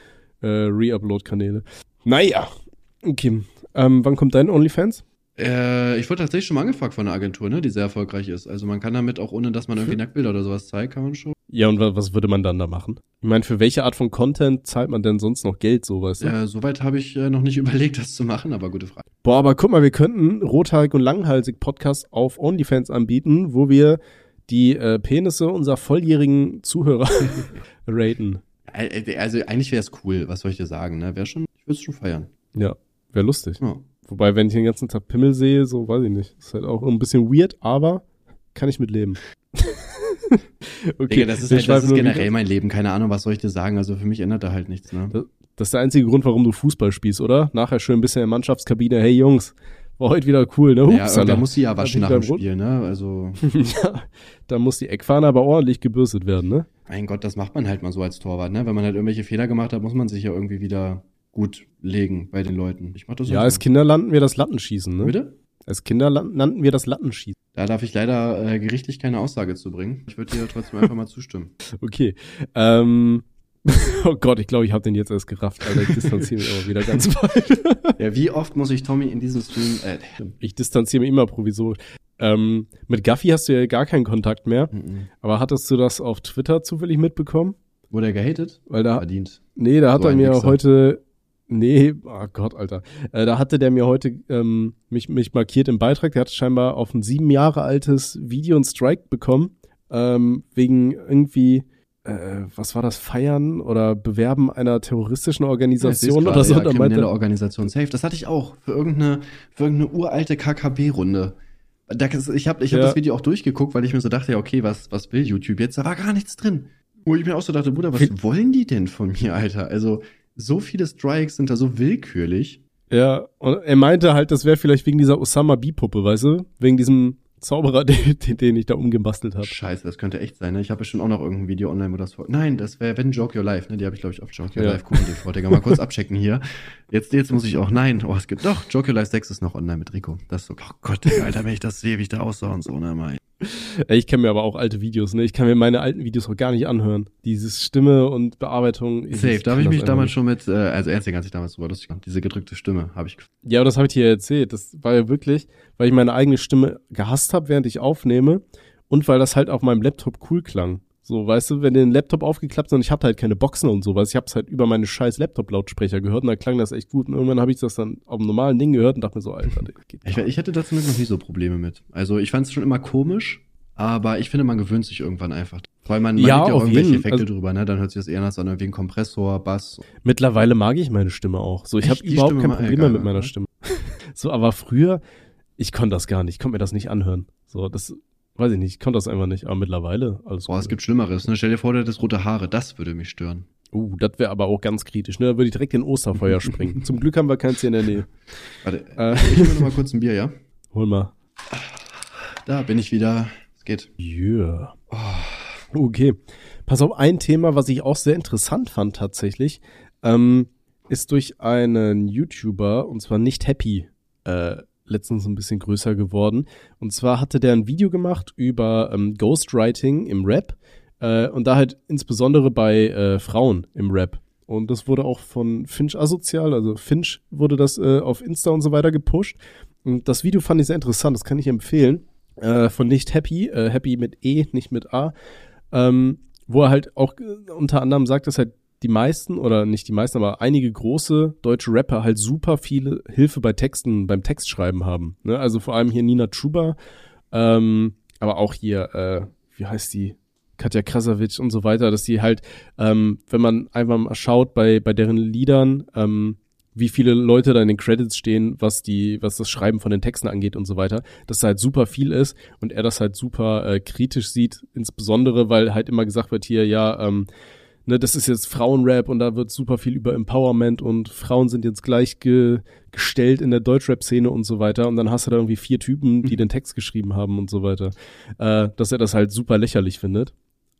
Speaker 3: äh, Re-Upload-Kanäle. Naja. Okay. Ähm, wann kommt dein OnlyFans?
Speaker 2: Äh, ich wurde tatsächlich schon mal angefragt von einer Agentur, ne, die sehr erfolgreich ist. Also man kann damit auch, ohne dass man irgendwie Nacktbilder oder sowas zeigt, kann man schon.
Speaker 3: Ja, und wa was würde man dann da machen? Ich meine, für welche Art von Content zahlt man denn sonst noch Geld, so weißt du?
Speaker 2: Äh, Soweit habe ich äh, noch nicht (laughs) überlegt, das zu machen, aber gute Frage.
Speaker 3: Boah, aber guck mal, wir könnten rothaarig und langhalsig Podcast auf OnlyFans anbieten, wo wir die äh, Penisse unserer volljährigen Zuhörer (laughs) raten.
Speaker 2: Äh, Also eigentlich wäre es cool, was soll ich dir sagen, ne? Wäre schon, ich würde es schon feiern.
Speaker 3: Ja, wäre lustig.
Speaker 2: Ja.
Speaker 3: Wobei, wenn ich den ganzen Tag Pimmel sehe, so weiß ich nicht. Ist halt auch ein bisschen weird, aber kann ich mit leben. (laughs) okay,
Speaker 2: Digga, das ist, halt, das ist generell
Speaker 3: wieder-
Speaker 2: mein Leben, keine Ahnung, was soll ich dir sagen. Also für mich ändert da halt nichts, ne?
Speaker 3: Das ist der einzige Grund, warum du Fußball spielst, oder? Nachher schön ein bisschen in der Mannschaftskabine. Hey Jungs, war heute wieder cool, ne?
Speaker 2: Ja,
Speaker 3: Upsala.
Speaker 2: irgendwer muss sie ja waschen nach dem Spiel, ne? Also, (laughs)
Speaker 3: ja, da muss die Eckfahne aber ordentlich gebürstet werden, ne?
Speaker 2: mein Gott, das macht man halt mal so als Torwart, ne? Wenn man halt irgendwelche Fehler gemacht hat, muss man sich ja irgendwie wieder gut legen bei den Leuten. Ich mach das
Speaker 3: Ja,
Speaker 2: auch
Speaker 3: als. Kinder landen wir das Lattenschießen, ne?
Speaker 2: Bitte?
Speaker 3: Als Kinder nannten wir das Lattenschießen.
Speaker 2: Da darf ich leider äh, gerichtlich keine Aussage zu bringen. Ich würde dir trotzdem einfach mal zustimmen. (laughs)
Speaker 3: Okay. Ähm, (laughs) oh Gott, ich glaube, ich habe den jetzt erst gerafft, Alter. Ich distanziere mich aber wieder ganz (laughs) bald.
Speaker 2: Ja, wie oft muss ich Tommy in diesem Stream, äh,
Speaker 3: Ich distanziere mich immer provisorisch. Ähm, mit Gaffi hast du ja gar keinen Kontakt mehr.
Speaker 2: mhm.
Speaker 3: Aber hattest du das auf Twitter zufällig mitbekommen?
Speaker 2: wurde er gehatet?
Speaker 3: Weil da,
Speaker 2: Verdient.
Speaker 3: nee, da hat
Speaker 2: So
Speaker 3: er mir
Speaker 2: Wichser.
Speaker 3: heute, nee, oh Gott, Alter. Äh, da hatte der mir heute ähm, mich, mich markiert im Beitrag. Der hat scheinbar auf ein sieben Jahre altes Video einen Strike bekommen. Ähm, wegen irgendwie, äh, was war das, Feiern oder Bewerben einer terroristischen
Speaker 2: Ja,
Speaker 3: Organisation
Speaker 2: gerade,
Speaker 3: oder so.
Speaker 2: Ja,
Speaker 3: Und da
Speaker 2: kriminelle
Speaker 3: meinte,
Speaker 2: Organisation. Safe. Das hatte ich auch. Für irgendeine, für irgendeine uralte KKB-Runde. Ich habe ich hab
Speaker 3: Ja.
Speaker 2: das Video auch durchgeguckt, weil ich mir so dachte, ja, okay, was, was will YouTube jetzt? Da war gar nichts drin. Wo ich mir auch so dachte, Bruder, was
Speaker 3: Wie-
Speaker 2: wollen die denn von mir, Alter? Also, so viele Strikes sind da so willkürlich.
Speaker 3: Ja, und er meinte halt, das wäre vielleicht wegen dieser Osama B-Puppe, weißt du? Wegen diesem Zauberer, (laughs) den, den ich da umgebastelt habe.
Speaker 2: Scheiße, das könnte echt sein, ne? Ich habe bestimmt auch noch irgendein Video online, wo das vor. Nein, das wäre wenn Joke Your Life, ne? Die habe ich, glaube ich, auf Joke Your
Speaker 3: Ja.
Speaker 2: Life gucken TV. Digga, mal kurz (laughs) abchecken hier. Jetzt, jetzt muss ich auch. Nein, oh, es gibt doch. Joke Your Life 6 ist noch online mit Rico. Das ist so. Oh Gott, Digga, Alter, wenn ich das sehe, wie ich da aussah und so, ne, mein.
Speaker 3: Ich kenne mir aber auch alte Videos, ne? Ich kann mir meine alten Videos auch gar nicht anhören. Dieses Stimme und Bearbeitung. ich-
Speaker 2: Safe, da habe ich mich damals
Speaker 3: nicht.
Speaker 2: schon mit, äh, also Ernst ganz ich damals drüber lustig gemacht. Diese gedrückte Stimme habe ich.
Speaker 3: Ja, aber das habe ich dir ja erzählt. Das war ja wirklich, weil ich meine eigene Stimme gehasst habe, während ich aufnehme und weil das halt auf meinem Laptop cool klang. So, weißt du, wenn den Laptop aufgeklappt ist und ich hatte halt keine Boxen und sowas, ich habe es halt über meine scheiß Laptop-Lautsprecher gehört und da klang das echt gut. Und irgendwann habe ich das dann auf dem normalen Ding gehört und dachte mir so, Alter, das geht
Speaker 2: Ich, ich hatte da zum Glück noch nie so Probleme mit. Also ich fand es schon immer komisch, aber ich finde, man gewöhnt sich irgendwann einfach. Weil man, man
Speaker 3: Ja,
Speaker 2: ja auch
Speaker 3: auf
Speaker 2: irgendwelche
Speaker 3: jeden.
Speaker 2: Effekte
Speaker 3: Also-
Speaker 2: drüber, ne? Dann hört sich das eher nach so einem wie ein Kompressor, Bass.
Speaker 3: Mittlerweile mag ich meine Stimme auch. So, ich habe überhaupt
Speaker 2: Stimme
Speaker 3: kein Problem
Speaker 2: egal,
Speaker 3: mehr mit meiner
Speaker 2: ne?
Speaker 3: Stimme. (laughs) so, aber früher, ich konnte das gar nicht, ich konnte mir das nicht anhören. So, das weiß ich nicht, ich konnte das einfach nicht. Aber mittlerweile alles
Speaker 2: Boah,
Speaker 3: cool.
Speaker 2: es gibt Schlimmeres, ne? Stell dir vor, du hättest rote Haare, das würde mich stören.
Speaker 3: Uh, das wäre aber auch ganz kritisch, ne? Da würde ich direkt in Osterfeuer springen. (laughs) Zum Glück haben wir keins hier in der Nähe. (laughs)
Speaker 2: Warte,
Speaker 3: Äh.
Speaker 2: ich nehme noch mal kurz ein Bier, ja?
Speaker 3: Hol mal.
Speaker 2: Da bin ich wieder. Es geht.
Speaker 3: Yeah. Okay. Pass auf, ein Thema, was ich auch sehr interessant fand tatsächlich, ähm, ist durch einen YouTuber, und zwar nicht Happy, äh, letztens ein bisschen größer geworden. Und zwar hatte der ein Video gemacht über ähm, Ghostwriting im Rap äh, und da halt insbesondere bei äh, Frauen im Rap. Und das wurde auch von Finch Asozial, also Finch wurde das äh, auf Insta und so weiter gepusht. Und das Video fand ich sehr interessant, das kann ich empfehlen. Äh, von Nicht Happy, äh, Happy mit E, nicht mit A. Ähm, wo er halt auch äh, unter anderem sagt, dass halt die meisten oder nicht die meisten, aber einige große deutsche Rapper halt super viele Hilfe bei Texten, beim Textschreiben haben. Ne? Also vor allem hier Nina Chuba, ähm, aber auch hier, äh, wie heißt die? Katja Krasavic und so weiter, dass die halt, ähm, wenn man einfach mal schaut bei, bei deren Liedern, ähm, wie viele Leute da in den Credits stehen, was die, was das Schreiben von den Texten angeht und so weiter, dass da halt super viel ist und er das halt super äh, kritisch sieht, insbesondere, weil halt immer gesagt wird hier, ja, ähm, ne, das ist jetzt Frauenrap und da wird super viel über Empowerment und Frauen sind jetzt gleichgestellt in der Deutschrap-Szene und so weiter und dann hast du da irgendwie vier Typen, die den Text geschrieben haben und so weiter, äh, dass er das halt super lächerlich findet.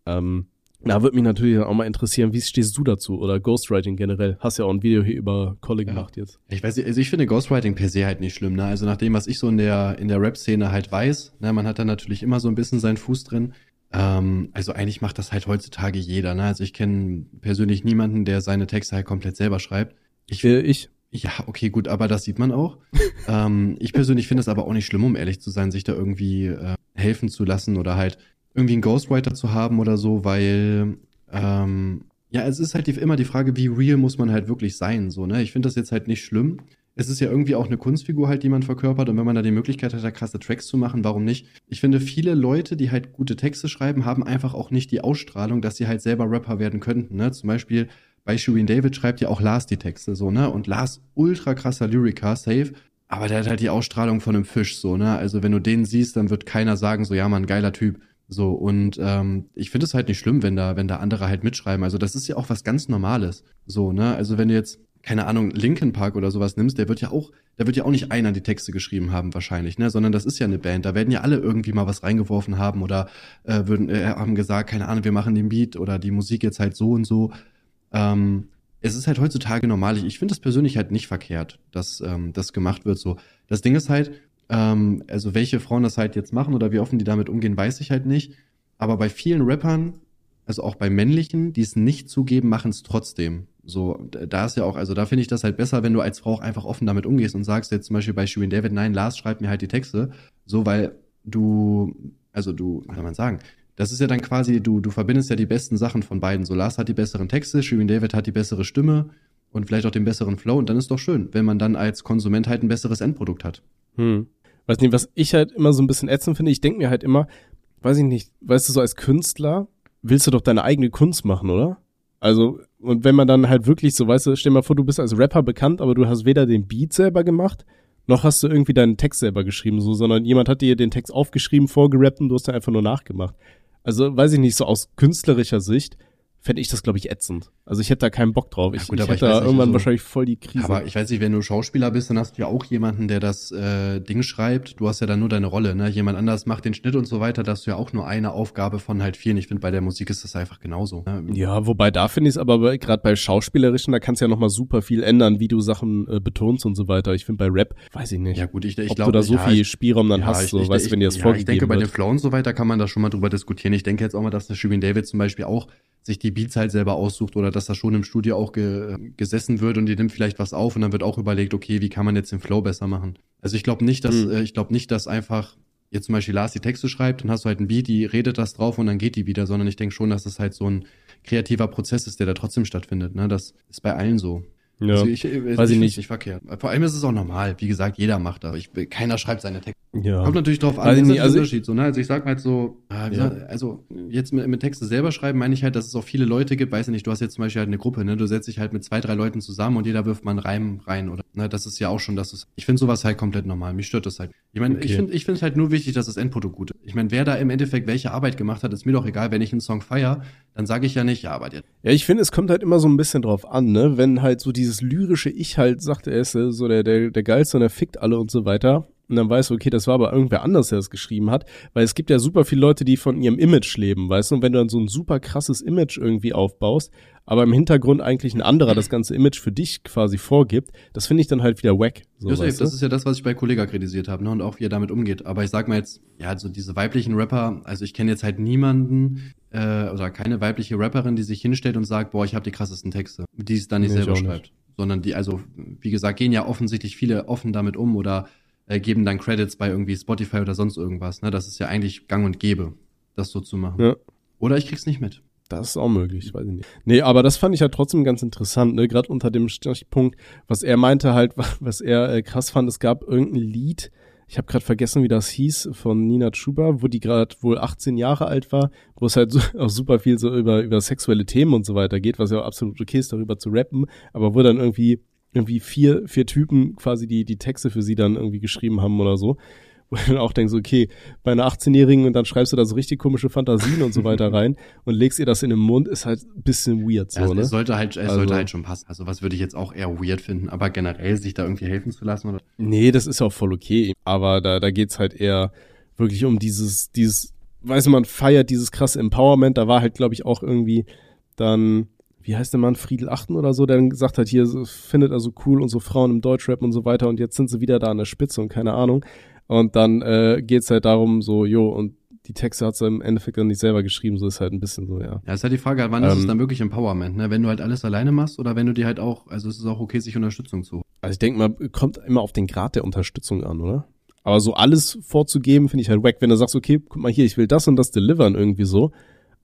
Speaker 3: Ähm, da würde mich natürlich auch mal interessieren, wie stehst du dazu oder Ghostwriting generell? Hast ja auch ein Video hier über Kolle
Speaker 2: Ja.
Speaker 3: gemacht jetzt.
Speaker 2: Ich weiß nicht, also ich finde Ghostwriting per se halt nicht schlimm, ne? Also nach dem, was ich so in der, in der Rap-Szene halt weiß, ne, man hat da natürlich immer so ein bisschen seinen Fuß drin. Ähm, also eigentlich macht das halt heutzutage jeder, ne? Also ich kenne persönlich niemanden, der seine Texte halt komplett selber schreibt. Ich,
Speaker 3: Äh, ich.
Speaker 2: ja, okay, gut, aber das sieht man auch. (laughs) ähm, ich persönlich finde es aber auch nicht schlimm, um ehrlich zu sein, sich da irgendwie äh, helfen zu lassen oder halt irgendwie einen Ghostwriter zu haben oder so, weil ähm, ja, es ist halt die, immer die Frage, wie real muss man halt wirklich sein, so, ne? Ich finde das jetzt halt nicht schlimm. Es ist ja irgendwie auch eine Kunstfigur halt, die man verkörpert und wenn man da die Möglichkeit hat, da krasse Tracks zu machen, warum nicht? Ich finde, viele Leute, die halt gute Texte schreiben, haben einfach auch nicht die Ausstrahlung, dass sie halt selber Rapper werden könnten, ne? Zum Beispiel bei Shirin David schreibt ja auch Lars die Texte, so, ne? Und Lars ultra krasser Lyriker, safe. Aber der hat halt die Ausstrahlung von einem Fisch, so, ne? Also wenn du den siehst, dann wird keiner sagen, so, ja, man, geiler Typ. So, und ähm, ich finde es halt nicht schlimm, wenn da, wenn da andere halt mitschreiben. Also das ist ja auch was ganz Normales. So, ne? Also wenn du jetzt, keine Ahnung, Linkin Park oder sowas nimmst, der wird ja auch, da wird ja auch nicht einer die Texte geschrieben haben, wahrscheinlich, ne? Sondern das ist ja eine Band. Da werden ja alle irgendwie mal was reingeworfen haben oder äh, würden, äh, haben gesagt, keine Ahnung, wir machen den Beat oder die Musik jetzt halt so und so. Ähm, es ist halt heutzutage normal. Ich, finde das persönlich halt nicht verkehrt, dass ähm, das gemacht wird. So, das Ding ist halt, ähm, also welche Frauen das halt jetzt machen oder wie offen die damit umgehen, weiß ich halt nicht. Aber bei vielen Rappern, also auch bei männlichen, die es nicht zugeben, machen es trotzdem. So, da ist ja auch, also da finde ich das halt besser, wenn du als Frau auch einfach offen damit umgehst und sagst jetzt zum Beispiel bei Shirin David, nein, Lars schreibt mir halt die Texte, so, weil du, also du, soll man sagen, das ist ja dann quasi, du, du verbindest ja die besten Sachen von beiden. So, Lars hat die besseren Texte, Shirin David hat die bessere Stimme und vielleicht auch den besseren Flow und dann ist doch schön, wenn man dann als Konsument halt ein besseres Endprodukt hat.
Speaker 3: Hm. Weiß nicht, was ich halt immer so ein bisschen ätzend finde, ich denke mir halt immer, weiß ich nicht, weißt du, so als Künstler willst du doch deine eigene Kunst machen, oder? Also, und wenn man dann halt wirklich so, weißt du, stell dir mal vor, du bist als Rapper bekannt, aber du hast weder den Beat selber gemacht, noch hast du irgendwie deinen Text selber geschrieben, so, sondern jemand hat dir den Text aufgeschrieben, vorgerappt und du hast dann einfach nur nachgemacht. Also, weiß ich nicht, so aus künstlerischer Sicht fände ich das, glaube ich, ätzend. Also ich hätte da keinen Bock drauf. Ich,
Speaker 2: Ja, gut,
Speaker 3: ich hätte
Speaker 2: ich
Speaker 3: da irgendwann
Speaker 2: also-
Speaker 3: wahrscheinlich voll die Krise.
Speaker 2: Aber ich weiß nicht, wenn du Schauspieler bist, dann hast du ja auch jemanden, der das äh, Ding schreibt. Du hast ja dann nur deine Rolle, ne? Jemand anders macht den Schnitt und so weiter. Da hast du ja auch nur eine Aufgabe von halt vielen. Ich finde, bei der Musik ist das einfach genauso. Ne?
Speaker 3: ja, wobei da finde ich es aber gerade bei Schauspielerischen, da kannst du ja noch mal super viel ändern, wie du Sachen äh, betonst und so weiter. Ich finde bei Rap, weiß ich nicht,
Speaker 2: Ja, gut, ich, ich
Speaker 3: ob
Speaker 2: glaube,
Speaker 3: du da so
Speaker 2: ja,
Speaker 3: viel Spielraum dann
Speaker 2: ja,
Speaker 3: hast,
Speaker 2: ich-
Speaker 3: so,
Speaker 2: ich,
Speaker 3: weißt du, wenn dir das
Speaker 2: ja,
Speaker 3: vorgegeben
Speaker 2: Ich denke, bei den
Speaker 3: wird.
Speaker 2: Flow und so weiter kann man da schon mal drüber diskutieren. Ich denke jetzt auch mal, dass der Shirin David zum Beispiel auch sich die Beats halt selber aussucht oder dass da schon im Studio auch ge, gesessen wird und die nimmt vielleicht was auf und dann wird auch überlegt, okay, wie kann man jetzt den Flow besser machen? Also ich glaube nicht, dass
Speaker 3: Mhm.
Speaker 2: äh, ich glaube nicht, dass einfach jetzt zum Beispiel Lars die Texte schreibt, dann hast du halt ein Beat, die redet das drauf und dann geht die wieder, sondern ich denke schon, dass es halt so ein kreativer Prozess ist, der da trotzdem stattfindet. Ne? Das ist bei allen so.
Speaker 3: Ja.
Speaker 2: Also ich, ich,
Speaker 3: Weiß ich
Speaker 2: find's
Speaker 3: nicht.
Speaker 2: nicht verkehrt. Vor allem ist es auch normal. Wie gesagt, jeder macht das. Ich, keiner schreibt seine Texte.
Speaker 3: ja.
Speaker 2: Kommt natürlich drauf an,
Speaker 3: ich
Speaker 2: ist
Speaker 3: also ich-
Speaker 2: Unterschied. So, ne? Also ich sag mal halt so, wie
Speaker 3: Ja.
Speaker 2: also jetzt mit, mit Texte selber schreiben, meine ich halt, dass es auch viele Leute gibt, weiß ich nicht, du hast jetzt zum Beispiel halt eine Gruppe, ne? Du setzt dich halt mit zwei, drei Leuten zusammen und jeder wirft mal einen Reim rein, oder? Ne? Das ist ja auch schon, dass es. Ich finde sowas halt komplett normal. Mich stört das halt. Ich meine, ich
Speaker 3: Okay.
Speaker 2: finde ich finde halt nur wichtig, dass das Endprodukt gut ist. Ich meine, wer da im Endeffekt welche Arbeit gemacht hat, ist mir doch egal. Wenn ich einen Song feier, dann sage ich ja nicht, ja, aber der
Speaker 3: Ja, ich finde, es kommt halt immer so ein bisschen drauf an, ne? Wenn halt so dieses lyrische Ich halt sagt, er ist äh, so der, der, der Geilste und er fickt alle und so weiter. Und dann weißt du, okay, das war aber irgendwer anders, der das geschrieben hat. Weil es gibt ja super viele Leute, die von ihrem Image leben, weißt du? Und wenn du dann so ein super krasses Image irgendwie aufbaust, aber im Hintergrund eigentlich ein anderer das ganze Image für dich quasi vorgibt, das finde ich dann halt wieder wack. So, du?
Speaker 2: das ist ja das, was ich bei Kollega kritisiert habe, ne? Und auch wie er damit umgeht. Aber ich sag mal jetzt, ja, also diese weiblichen Rapper, also ich kenne jetzt halt niemanden äh, oder keine weibliche Rapperin, die sich hinstellt und sagt, boah, ich habe die krassesten Texte, die es dann nicht
Speaker 3: Nee,
Speaker 2: selber
Speaker 3: auch nicht.
Speaker 2: Sondern die, also, wie gesagt, gehen ja offensichtlich viele offen damit um oder äh, geben dann Credits bei irgendwie Spotify oder sonst irgendwas. Ne? Das ist ja eigentlich gang und gäbe, das so zu machen.
Speaker 3: Ja.
Speaker 2: Oder ich krieg's nicht mit.
Speaker 3: Das ist auch möglich, weiß ich nicht. Nee, aber das fand ich halt trotzdem ganz interessant, ne? Gerade unter dem Stichpunkt, was er meinte halt, (laughs) was er äh, krass fand, es gab irgendein Lied, ich habe gerade vergessen, wie das hieß, von Nina Chuba, wo die gerade wohl 18 Jahre alt war, wo es halt so, (laughs) auch super viel so über, über sexuelle Themen und so weiter geht, was ja auch absolut okay ist, darüber zu rappen, aber wo dann irgendwie irgendwie vier, vier Typen quasi die, die Texte für sie dann irgendwie geschrieben haben oder so. Wo du dann auch denkst, okay, bei einer 18-Jährigen und dann schreibst du da so richtig komische Fantasien und so weiter (laughs) rein und legst ihr das in den Mund, ist halt ein bisschen weird so,
Speaker 2: Ja, es,
Speaker 3: ne?
Speaker 2: es sollte halt, es
Speaker 3: Also-
Speaker 2: sollte halt schon passen. Also was würde ich jetzt auch eher weird finden, aber generell sich da irgendwie helfen zu lassen oder
Speaker 3: Nee, das ist auch voll okay. Aber da, da geht's halt eher wirklich um dieses, dieses, weiß man, feiert dieses krasse Empowerment. Da war halt, glaube ich, auch irgendwie dann, wie heißt der Mann, Friedel Achten oder so, der dann gesagt hat, hier findet er so cool und so Frauen im Deutschrap und so weiter und jetzt sind sie wieder da an der Spitze und keine Ahnung. Und dann äh, geht's halt darum, so, jo, und die Texte hat sie im Endeffekt dann nicht selber geschrieben, so ist halt ein bisschen so, ja.
Speaker 2: Ja, ist halt die Frage, wann ist es
Speaker 3: Ähm,
Speaker 2: dann wirklich Empowerment, ne? Wenn du halt alles alleine machst oder wenn du dir halt auch, also es ist auch okay, sich Unterstützung zu holen.
Speaker 3: Also ich denke mal, kommt immer auf den Grad der Unterstützung an, oder? Aber so alles vorzugeben, finde ich halt wack, wenn du sagst, okay, guck mal hier, ich will das und das delivern irgendwie so,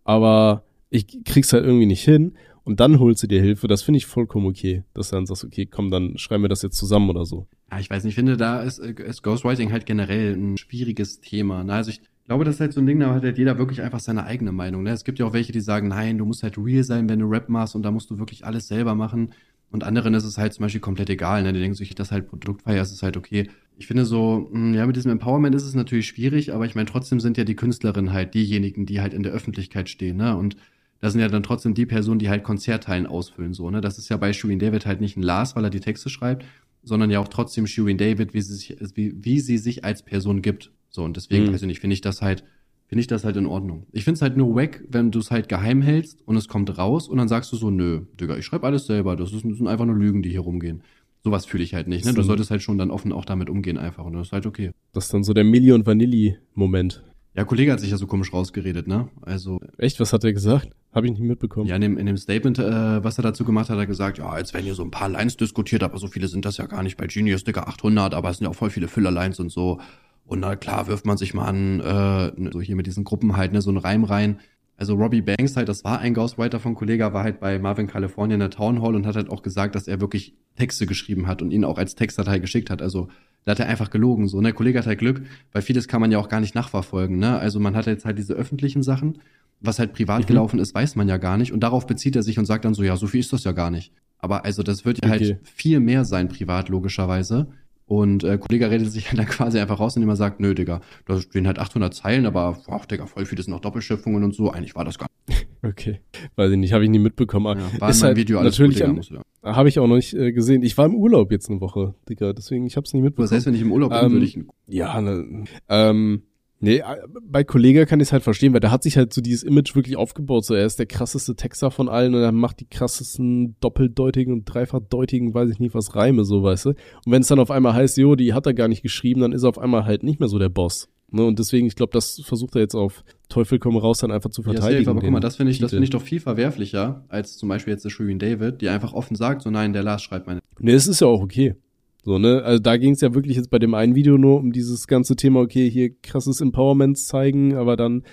Speaker 3: aber ich krieg's halt irgendwie nicht hin und dann holst du dir Hilfe, das finde ich vollkommen okay, dass du dann sagst, okay, komm, dann schreiben wir das jetzt zusammen oder so.
Speaker 2: Ja, ich weiß nicht, ich finde, da ist, äh, ist Ghostwriting halt generell ein schwieriges Thema. Ne? Also ich glaube, das ist halt so ein Ding, da hat halt jeder wirklich einfach seine eigene Meinung. Ne? Es gibt ja auch welche, die sagen, nein, du musst halt real sein, wenn du Rap machst und da musst du wirklich alles selber machen. Und anderen ist es halt zum Beispiel komplett egal. Ne? Die denken sich, das halt Produkt feierst, ist halt okay. Ich finde so, mh, ja, mit diesem Empowerment ist es natürlich schwierig, aber ich meine, trotzdem sind ja die Künstlerinnen halt diejenigen, die halt in der Öffentlichkeit stehen. Ne? Und das sind ja dann trotzdem die Personen, die halt Konzertteilen ausfüllen. So, ne? Das ist ja bei Shirin David halt nicht ein Lars, weil er die Texte schreibt, sondern ja auch trotzdem Shirin David, wie sie sich, wie, wie sie sich als Person gibt. So, und deswegen,
Speaker 3: Mhm.
Speaker 2: weiß ich nicht, finde ich das halt, finde ich das halt in Ordnung. Ich finde es halt nur wack, wenn du es halt geheim hältst und es kommt raus und dann sagst du so, nö, Digga, ich schreibe alles selber, das, ist, das sind einfach nur Lügen, die hier rumgehen. Sowas fühle ich halt nicht, ne? Du
Speaker 3: So.
Speaker 2: solltest halt schon dann offen auch damit umgehen einfach und das ist halt okay.
Speaker 3: Das ist dann so der Milli- und Vanilli-Moment.
Speaker 2: Ja, Kollege hat sich ja so komisch rausgeredet, ne? Also,
Speaker 3: Echt, was hat er gesagt? Habe ich nicht mitbekommen.
Speaker 2: Ja, in dem, in dem Statement, äh, was er dazu gemacht hat, hat er gesagt, ja, jetzt werden hier so ein paar Lines diskutiert, aber so viele sind das ja gar nicht bei Genius, Digga, 800, aber es sind ja auch voll viele Filler-Lines und so. Und na klar wirft man sich mal an, äh, so hier mit diesen Gruppen halt, ne, so einen Reim rein. Also Robbie Banks halt, das war ein Ghostwriter von Kollega, war halt bei Marvin California in der Town Hall und hat halt auch gesagt, dass er wirklich Texte geschrieben hat und ihn auch als Textdatei geschickt hat. Also da hat er einfach gelogen, so, ne, Kollege hat halt Glück, weil vieles kann man ja auch gar nicht nachverfolgen, ne. Also man hat jetzt halt diese öffentlichen Sachen, was halt privat
Speaker 3: Mhm.
Speaker 2: gelaufen ist, weiß man ja gar nicht. Und darauf bezieht er sich und sagt dann so, ja, so viel ist das ja gar nicht. Aber also das wird ja
Speaker 3: Okay.
Speaker 2: halt viel mehr sein, privat, logischerweise. Und äh, Kollege redet sich (laughs) dann quasi einfach raus, indem er sagt, nö, Digga, da stehen halt 800 Zeilen, aber, boah, Digga, voll viele sind noch Doppelschöpfungen und so. Eigentlich war das gar nicht. (laughs)
Speaker 3: Okay, weiß ich nicht, habe ich nie mitbekommen.
Speaker 2: Ja, war in meinem Video alles
Speaker 3: natürlich
Speaker 2: gut, Digga, da.
Speaker 3: Habe ich auch noch nicht äh, gesehen. Ich war im Urlaub jetzt eine Woche, Digga, deswegen ich habe es nie mitbekommen.
Speaker 2: Das heißt, wenn ich im Urlaub bin,
Speaker 3: Ähm,
Speaker 2: würde ich
Speaker 3: Ja, ne, ähm, nee, äh, bei Kollega kann ich es halt verstehen, weil da hat sich halt so dieses Image wirklich aufgebaut. So, er ist der krasseste Texter von allen und er macht die krassesten doppeldeutigen und dreifachdeutigen, weiß ich nicht was, Reime, so, weißt du. Und wenn es dann auf einmal heißt, jo, die hat er gar nicht geschrieben, dann ist er auf einmal halt nicht mehr so der Boss. Ne? Und deswegen, ich glaube, das versucht er jetzt auf Teufel komm raus dann einfach zu
Speaker 2: Ja,
Speaker 3: verteidigen.
Speaker 2: safe, aber guck mal, das finde ich, das finde ich doch viel verwerflicher, als zum Beispiel jetzt der Shirin David, die einfach offen sagt, so nein, der Lars schreibt meine.
Speaker 3: Nee, es ist ja auch okay. So, ne? Also da ging es ja wirklich jetzt bei dem einen Video nur um dieses ganze Thema, okay, hier krasses Empowerment zeigen, aber dann,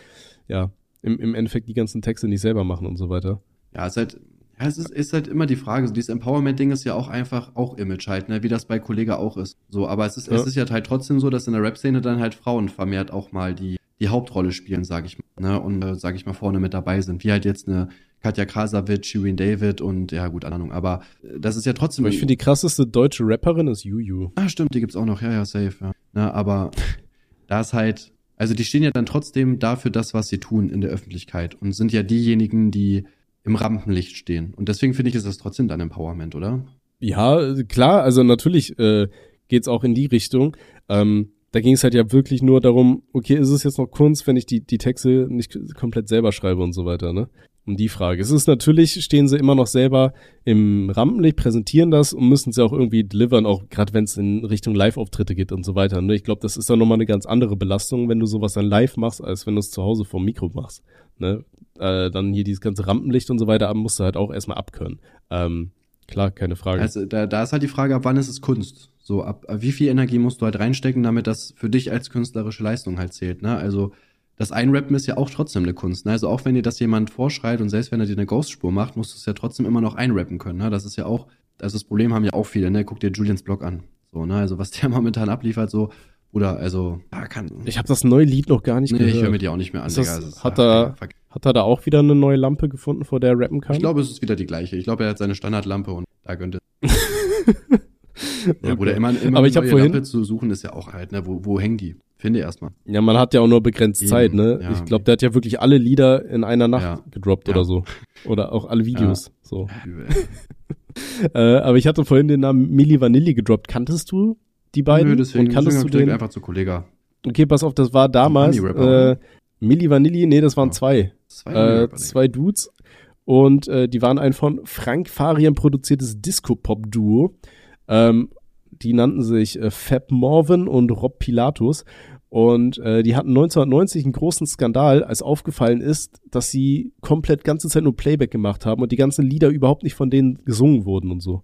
Speaker 3: ja, im, im Endeffekt die ganzen Texte nicht selber machen und so weiter.
Speaker 2: Ja, es ist halt, ja, es ist, ist halt immer die Frage, so dieses Empowerment-Ding ist ja auch einfach auch Image halt, ne, wie das bei Kollege auch ist. So, aber es ist,
Speaker 3: Ja.
Speaker 2: es ist ja halt trotzdem so, dass in der Rap-Szene dann halt Frauen vermehrt auch mal die, die Hauptrolle spielen, sag ich mal, ne, und, äh, sag ich mal, vorne mit dabei sind, wie halt jetzt eine Katja Krasavitz, Shirin David und, ja, gut, Ahnung, aber äh, das ist ja trotzdem.
Speaker 3: Aber ich finde, die krasseste deutsche Rapperin ist Juju.
Speaker 2: Ah, stimmt, die gibt's auch noch, ja, ja, safe, ja. Na, aber (laughs) da ist halt, also die stehen ja dann trotzdem dafür das, was sie tun in der Öffentlichkeit und sind ja diejenigen, die im Rampenlicht stehen. Und deswegen finde ich, ist das trotzdem dann Empowerment, oder?
Speaker 3: Ja, klar, also natürlich äh, geht's auch in die Richtung. Ähm, da ging es halt ja wirklich nur darum, okay, ist es jetzt noch Kunst, wenn ich die, die Texte nicht komplett selber schreibe und so weiter, ne? Um die Frage. Es ist natürlich, stehen sie immer noch selber im Rampenlicht, präsentieren das und müssen sie auch irgendwie delivern, auch gerade wenn es in Richtung Live-Auftritte geht und so weiter. Ne? Ich glaube, das ist dann nochmal eine ganz andere Belastung, wenn du sowas dann live machst, als wenn du es zu Hause vorm Mikro machst. Ne? Äh, dann hier dieses ganze Rampenlicht und so weiter musst du halt auch erstmal abkönnen. Ähm, klar, keine Frage.
Speaker 2: Also da, da ist halt die Frage, ab wann ist es Kunst? So, ab, ab wie viel Energie musst du halt reinstecken, damit das für dich als künstlerische Leistung halt zählt, ne? Also das Einrappen ist ja auch trotzdem eine Kunst. Ne? Also auch wenn dir das jemand vorschreit und selbst wenn er dir eine Ghostspur macht, musst du es ja trotzdem immer noch einrappen können. Ne? Das ist ja auch, also das Problem haben ja auch viele, ne? Guck dir Julians Blog an. So, ne? Also was der (laughs) momentan abliefert, so, oder also, ja, kann.
Speaker 3: Ich habe das neue Lied noch gar nicht
Speaker 2: nee,
Speaker 3: gehört.
Speaker 2: ich höre mir die auch nicht mehr an,
Speaker 3: Ist das-
Speaker 2: ist-
Speaker 3: hat
Speaker 2: ja,
Speaker 3: er-. Hat er da auch wieder eine neue Lampe gefunden, vor der er rappen kann?
Speaker 2: Ich glaube, es ist wieder die gleiche. Ich glaube, er hat seine Standardlampe und da könnte. (laughs) Ja,
Speaker 3: Okay.
Speaker 2: Bruder, immer, immer
Speaker 3: Aber ich hab
Speaker 2: neue
Speaker 3: vorhin-
Speaker 2: Lampe zu suchen ist ja auch halt, ne? Wo, wo hängen die? Finde erstmal.
Speaker 3: Ja, man hat ja auch nur begrenzt
Speaker 2: Eben,
Speaker 3: Zeit, ne?
Speaker 2: ja.
Speaker 3: ich glaube, der hat ja wirklich alle Lieder in einer Nacht
Speaker 2: Ja.
Speaker 3: gedroppt
Speaker 2: Ja.
Speaker 3: oder so. Oder auch alle Videos. So. (laughs) Äh, aber ich hatte vorhin den Namen Milli Vanilli gedroppt. Kanntest du die beiden?
Speaker 2: Nö, deswegen,
Speaker 3: Und kanntest
Speaker 2: deswegen
Speaker 3: du den?
Speaker 2: einfach zu Kollega.
Speaker 3: Okay, pass auf, das war damals äh, Milli Vanilli, nee, das waren
Speaker 2: Ja.
Speaker 3: zwei.
Speaker 2: Zwei,
Speaker 3: Äh, zwei Dudes. Und äh, die waren ein von Frank Farian produziertes Disco-Pop-Duo. Ähm, die nannten sich äh, Fab Morvan und Rob Pilatus. Und äh, die hatten 1990 einen großen Skandal, als aufgefallen ist, dass sie komplett ganze Zeit nur Playback gemacht haben und die ganzen Lieder überhaupt nicht von denen gesungen wurden und so.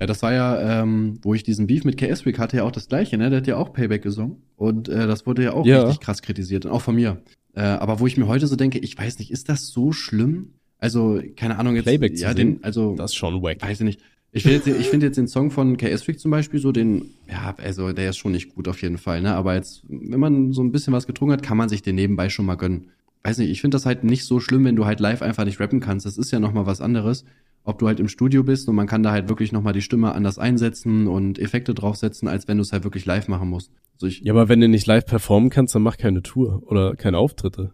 Speaker 2: Ja, das war ja, ähm, wo ich diesen Beef mit KS Week hatte, ja auch das gleiche, ne? Der hat ja auch Payback gesungen. Und äh, das wurde ja auch
Speaker 3: Ja.
Speaker 2: richtig krass kritisiert. Und auch von mir. Äh, aber wo ich mir heute so denke, ich weiß nicht, ist das so schlimm? Also, keine Ahnung, jetzt.
Speaker 3: Playback
Speaker 2: ja, den, also.
Speaker 3: Das ist schon wack.
Speaker 2: Weiß ich nicht. Ich finde jetzt, ich finde jetzt den Song von KS Freak zum Beispiel so den, ja, also der ist schon nicht gut auf jeden Fall, ne? Aber jetzt, wenn man so ein bisschen was getrunken hat, kann man sich den nebenbei schon mal gönnen. Weiß nicht, ich finde das halt nicht so schlimm, wenn du halt live einfach nicht rappen kannst. Das ist ja nochmal was anderes. Ob du halt im Studio bist und man kann da halt wirklich nochmal die Stimme anders einsetzen und Effekte draufsetzen, als wenn du es halt wirklich live machen musst. Also
Speaker 3: Ja, aber wenn du nicht live performen kannst, dann mach keine Tour oder keine Auftritte.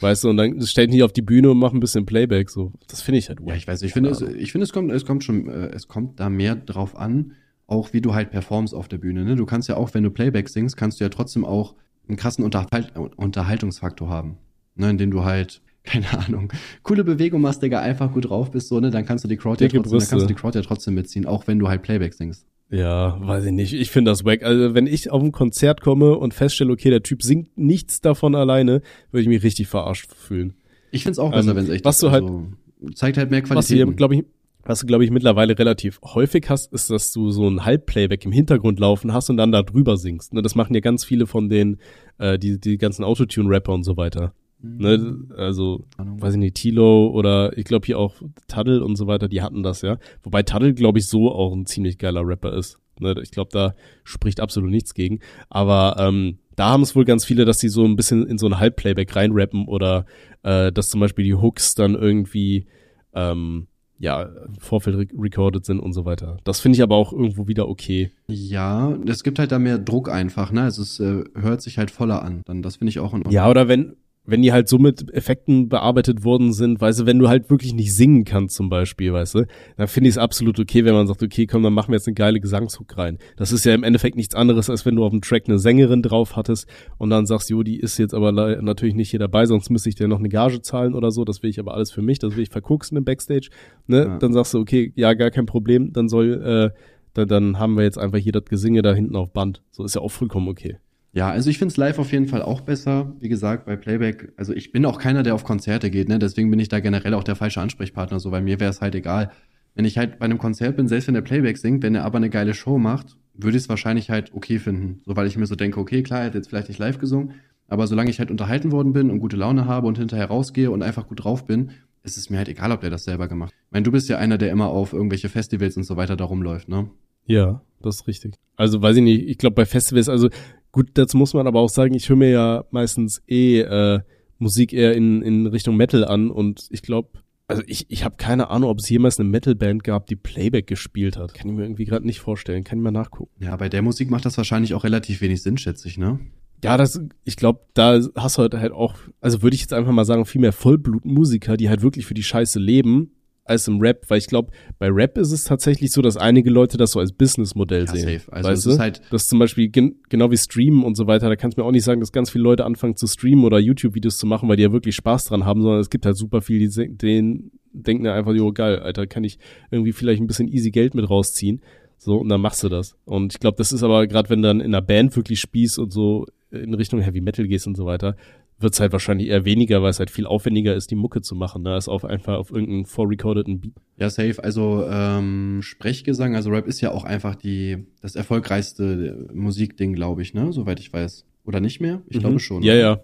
Speaker 3: Weißt du, und dann stell dich nicht auf die Bühne und mach ein bisschen Playback. So, das finde ich halt
Speaker 2: Ja,
Speaker 3: wack.
Speaker 2: ich weiß nicht. Ich finde, es, ich finde, es kommt, es kommt schon, äh, es kommt da mehr drauf an, auch wie du halt performst auf der Bühne. Ne? Du kannst ja auch, wenn du Playback singst, kannst du ja trotzdem auch einen krassen Unterhalt, Unterhaltungsfaktor haben. Ne? Indem du halt, keine Ahnung, coole Bewegung machst, Digga, einfach gut drauf bist, so, ne? Dann kannst du die Crowd ja trotzdem, dann kannst du die Crowd ja trotzdem mitziehen, auch wenn du halt Playback singst.
Speaker 3: Ja, weiß ich nicht. Ich finde das wack. Also, wenn ich auf ein Konzert komme und feststelle, okay, der Typ singt nichts davon alleine, würde ich mich richtig verarscht fühlen.
Speaker 2: Ich find's auch besser,
Speaker 3: Ähm,
Speaker 2: wenn es echt
Speaker 3: was
Speaker 2: ist.
Speaker 3: du halt-
Speaker 2: also, zeigt halt mehr
Speaker 3: Was
Speaker 2: Qualität.
Speaker 3: glaube ich, was du, glaube ich, mittlerweile relativ häufig hast, ist, dass du so ein Halbplayback im Hintergrund laufen hast und dann da drüber singst. Ne, das machen ja ganz viele von den, äh, die, die ganzen Autotune-Rapper und so weiter. Ne, also, weiß ich nicht, Tilo oder ich glaube hier auch Taddle und so weiter, die hatten das ja. Wobei Taddle, glaube ich, so auch ein ziemlich geiler Rapper ist. Ne, ich glaube, da spricht absolut nichts gegen. Aber ähm, da haben es wohl ganz viele, dass die so ein bisschen in so ein Halbplayback reinrappen oder äh, dass zum Beispiel die Hooks dann irgendwie ähm, ja, im Vorfeld re recorded sind und so weiter. Das finde ich aber auch irgendwo wieder okay.
Speaker 2: Ja, es gibt halt da mehr Druck einfach, ne? Also es äh, hört sich halt voller an. Dann das finde ich auch in Ordnung.
Speaker 3: Ja, oder wenn, wenn die halt so mit Effekten bearbeitet worden sind, weißt du, wenn du halt wirklich nicht singen kannst zum Beispiel, weißt du, dann finde ich es absolut okay, wenn man sagt, okay, komm, dann machen wir jetzt eine geile Gesangshook rein. Das ist ja im Endeffekt nichts anderes, als wenn du auf dem Track eine Sängerin drauf hattest und dann sagst, jo, die ist jetzt aber natürlich nicht hier dabei, sonst müsste ich dir noch eine Gage zahlen oder so, das will ich aber alles für mich, das will ich verkucksen im Backstage, ne, ja. dann sagst du, okay, ja, gar kein Problem, dann soll, äh, dann, dann haben wir jetzt einfach hier das Gesinge da hinten auf Band. So ist ja auch vollkommen okay.
Speaker 2: Ja, also ich finde es live auf jeden Fall auch besser. Wie gesagt, bei Playback, also ich bin auch keiner, der auf Konzerte geht, ne? Deswegen bin ich da generell auch der falsche Ansprechpartner. So, bei mir wäre es halt egal. Wenn ich halt bei einem Konzert bin, selbst wenn der Playback singt, wenn er aber eine geile Show macht, würde ich es wahrscheinlich halt okay finden. So, weil ich mir so denke, okay, klar, er hat jetzt vielleicht nicht live gesungen, aber solange ich halt unterhalten worden bin und gute Laune habe und hinterher rausgehe und einfach gut drauf bin, ist es mir halt egal, ob der das selber gemacht hat. Ich meine, du bist ja einer, der immer auf irgendwelche Festivals und so weiter da rumläuft, ne?
Speaker 3: Ja, das ist richtig. Also weiß ich nicht, ich glaube bei Festivals, also Gut, dazu muss man aber auch sagen, ich höre mir ja meistens eh äh, Musik eher in, in Richtung Metal an und ich glaube, also ich, ich habe keine Ahnung, ob es jemals eine Metalband gab, die Playback gespielt hat. Kann ich mir irgendwie gerade nicht vorstellen. Kann ich mal nachgucken.
Speaker 2: Ja, bei der Musik macht das wahrscheinlich auch relativ wenig Sinn, schätze ich, ne?
Speaker 3: Ja, das, ich glaube, da hast du halt, halt auch, also würde ich jetzt einfach mal sagen, viel mehr Vollblutmusiker, die halt wirklich für die Scheiße leben als im Rap, weil ich glaube, bei Rap ist es tatsächlich so, dass einige Leute das so als Businessmodell ja, sehen. Safe. Also weißt es ist halt das zum Beispiel gen genau wie Streamen und so weiter. Da kannst du mir auch nicht sagen, dass ganz viele Leute anfangen zu streamen oder YouTube-Videos zu machen, weil die ja wirklich Spaß dran haben, sondern es gibt halt super viele, die den denken ja einfach, jo geil, Alter, kann ich irgendwie vielleicht ein bisschen easy Geld mit rausziehen. So, und dann machst du das. Und ich glaube, das ist aber gerade, wenn du dann in einer Band wirklich spielst und so in Richtung Heavy Metal gehst und so weiter, wird es halt wahrscheinlich eher weniger, weil es halt viel aufwendiger ist, die Mucke zu machen, ne, als auf einfach auf irgendeinen vorrecordeten Beat.
Speaker 2: Ja, safe. Also ähm, Sprechgesang, also Rap ist ja auch einfach die das erfolgreichste Musikding, glaube ich, ne, soweit ich weiß. Oder nicht mehr? Ich mhm. glaube schon.
Speaker 3: Ja, ja.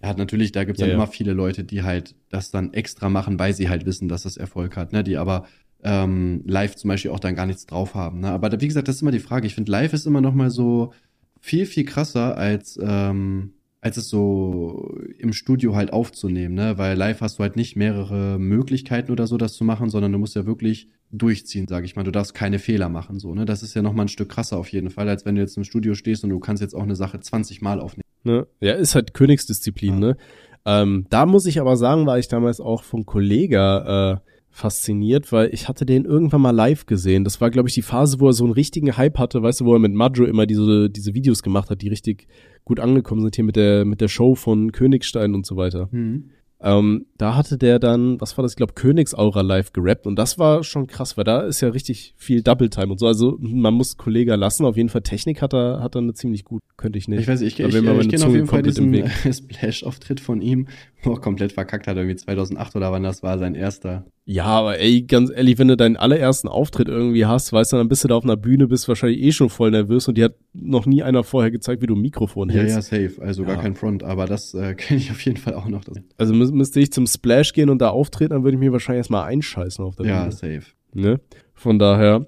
Speaker 2: Er hat natürlich, da gibt es ja, dann ja. immer viele Leute, die halt das dann extra machen, weil sie halt wissen, dass das Erfolg hat, ne, die aber ähm, live zum Beispiel auch dann gar nichts drauf haben. Ne? Aber wie gesagt, das ist immer die Frage. Ich finde, live ist immer noch mal so viel, viel krasser als ähm, als es so im Studio halt aufzunehmen, ne? Weil live hast du halt nicht mehrere Möglichkeiten oder so, das zu machen, sondern du musst ja wirklich durchziehen, sage ich mal. Du darfst keine Fehler machen, so, ne? Das ist ja nochmal ein Stück krasser auf jeden Fall, als wenn du jetzt im Studio stehst und du kannst jetzt auch eine Sache 20 Mal aufnehmen.
Speaker 3: Ne? Ja, ist halt Königsdisziplin, ja. ne? Ähm, da muss ich aber sagen, war ich damals auch von Kollega äh, fasziniert, weil ich hatte den irgendwann mal live gesehen. Das war, glaube ich, die Phase, wo er so einen richtigen Hype hatte, weißt du, wo er mit Majo immer diese, diese Videos gemacht hat, die richtig gut angekommen sind hier mit der, mit der Show von Königstein und so weiter. Mhm. Ähm, da hatte der dann, was war das, ich glaube, Königsaura live gerappt und das war schon krass, weil da ist ja richtig viel Double Time und so. Also man muss Kollege lassen, auf jeden Fall Technik hat er, hat er eine ziemlich gut, könnte ich nicht.
Speaker 2: Ich weiß, ich, ich, ich, ich kenne auf jeden Fall diesen (laughs) Splash-Auftritt von ihm, (laughs) er komplett verkackt hat, irgendwie 2008 oder wann das war, sein erster.
Speaker 3: Ja, aber ey, ganz ehrlich, wenn du deinen allerersten Auftritt irgendwie hast, weißt du, dann bist du da auf einer Bühne, bist wahrscheinlich eh schon voll nervös und dir hat noch nie einer vorher gezeigt, wie du ein Mikrofon hältst.
Speaker 2: Ja, ja, safe. Also ja. gar kein Front, aber das äh, (laughs) kenne ich auf jeden Fall auch noch.
Speaker 3: Also mü müsste ich zum Splash gehen und da auftreten, dann würde ich mir wahrscheinlich erstmal einscheißen auf der
Speaker 2: Bühne. Ja, safe.
Speaker 3: Ne? Von daher.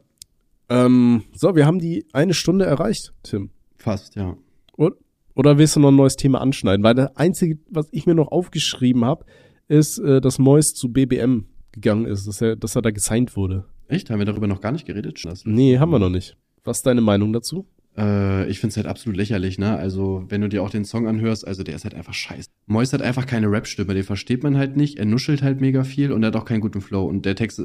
Speaker 3: Ähm, so, wir haben die eine Stunde erreicht, Tim.
Speaker 2: Fast, ja.
Speaker 3: Und, oder willst du noch ein neues Thema anschneiden? Weil das Einzige, was ich mir noch aufgeschrieben habe, ist, äh, dass Mois zu BBM gegangen ist, dass er, dass er da gesigned wurde.
Speaker 2: Echt? Haben wir darüber noch gar nicht geredet?
Speaker 3: Das nee, haben wir noch nicht. Was ist deine Meinung dazu?
Speaker 2: Äh, ich finde es halt absolut lächerlich, ne? Also, wenn du dir auch den Song anhörst, also der ist halt einfach scheiße. Mois hat einfach keine Rap-Stimme, den versteht man halt nicht. Er nuschelt halt mega viel und er hat auch keinen guten Flow. Und der Text,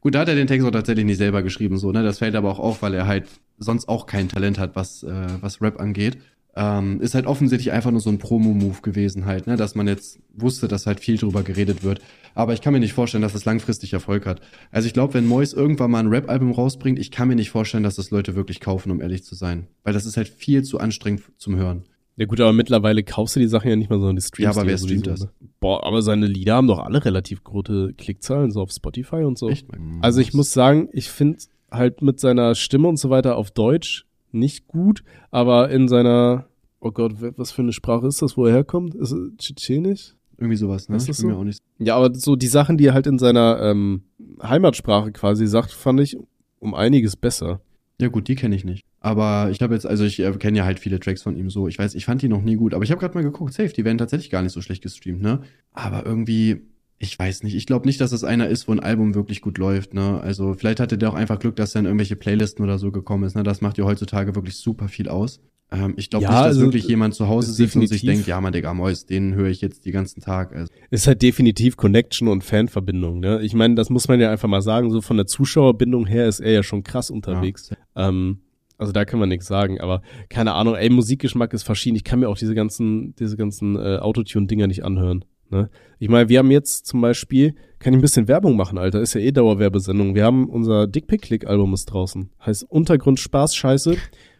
Speaker 2: gut, da hat er den Text auch tatsächlich nicht selber geschrieben, so, ne? Das fällt aber auch auf, weil er halt sonst auch kein Talent hat, was, äh, was Rap angeht. Ähm, ist halt offensichtlich einfach nur so ein Promo-Move gewesen halt, ne? dass man jetzt wusste, dass halt viel drüber geredet wird. Aber ich kann mir nicht vorstellen, dass es langfristig Erfolg hat. Also ich glaube, wenn Mois irgendwann mal ein Rap-Album rausbringt, ich kann mir nicht vorstellen, dass das Leute wirklich kaufen, um ehrlich zu sein. Weil das ist halt viel zu anstrengend zum Hören.
Speaker 3: Ja gut, aber mittlerweile kaufst du die Sachen ja nicht mal, sondern die
Speaker 2: streamst. Ja, aber wer streamt das? Ne?
Speaker 3: Boah, aber seine Lieder haben doch alle relativ große Klickzahlen, so auf Spotify und so. Echt? Also ich muss sagen, ich finde halt mit seiner Stimme und so weiter auf Deutsch nicht gut, aber in seiner Oh Gott, was für eine Sprache ist das, wo er herkommt? Ist es Tschetschenisch?
Speaker 2: Irgendwie sowas, ne?
Speaker 3: Ist das so? auch nicht. Ja, aber so die Sachen, die er halt in seiner ähm, Heimatsprache quasi sagt, fand ich um einiges besser.
Speaker 2: Ja gut, die kenne ich nicht. Aber ich habe jetzt, also ich äh, kenne ja halt viele Tracks von ihm so. Ich weiß, ich fand die noch nie gut. Aber ich habe gerade mal geguckt, safe, die werden tatsächlich gar nicht so schlecht gestreamt, ne? Aber irgendwie, ich weiß nicht. Ich glaube nicht, dass es einer ist, wo ein Album wirklich gut läuft. Ne? Also vielleicht hatte der auch einfach Glück, dass dann irgendwelche Playlisten oder so gekommen ist. Ne? Das macht ja heutzutage wirklich super viel aus. Ähm, ich glaube
Speaker 3: Ja,
Speaker 2: nicht, dass
Speaker 3: also,
Speaker 2: wirklich jemand zu Hause sitzt und sich
Speaker 3: definitiv.
Speaker 2: denkt, ja, man, Digga, Mois, den höre ich jetzt die ganzen Tag. Also,
Speaker 3: Ist halt definitiv Connection und Fanverbindung, ne? Ich meine, das muss man ja einfach mal sagen, so von der Zuschauerbindung her ist er ja schon krass unterwegs. Ähm, also da kann man nichts sagen, aber keine Ahnung, ey, Musikgeschmack ist verschieden. Ich kann mir auch diese ganzen, diese ganzen äh, Autotune-Dinger nicht anhören. Ne? Ich meine, wir haben jetzt zum Beispiel, kann ich ein bisschen Werbung machen, Alter, ist ja eh Dauerwerbesendung. Wir haben unser Dickpick-Click-Album ist draußen. Heißt Untergrund Spaß Scheiße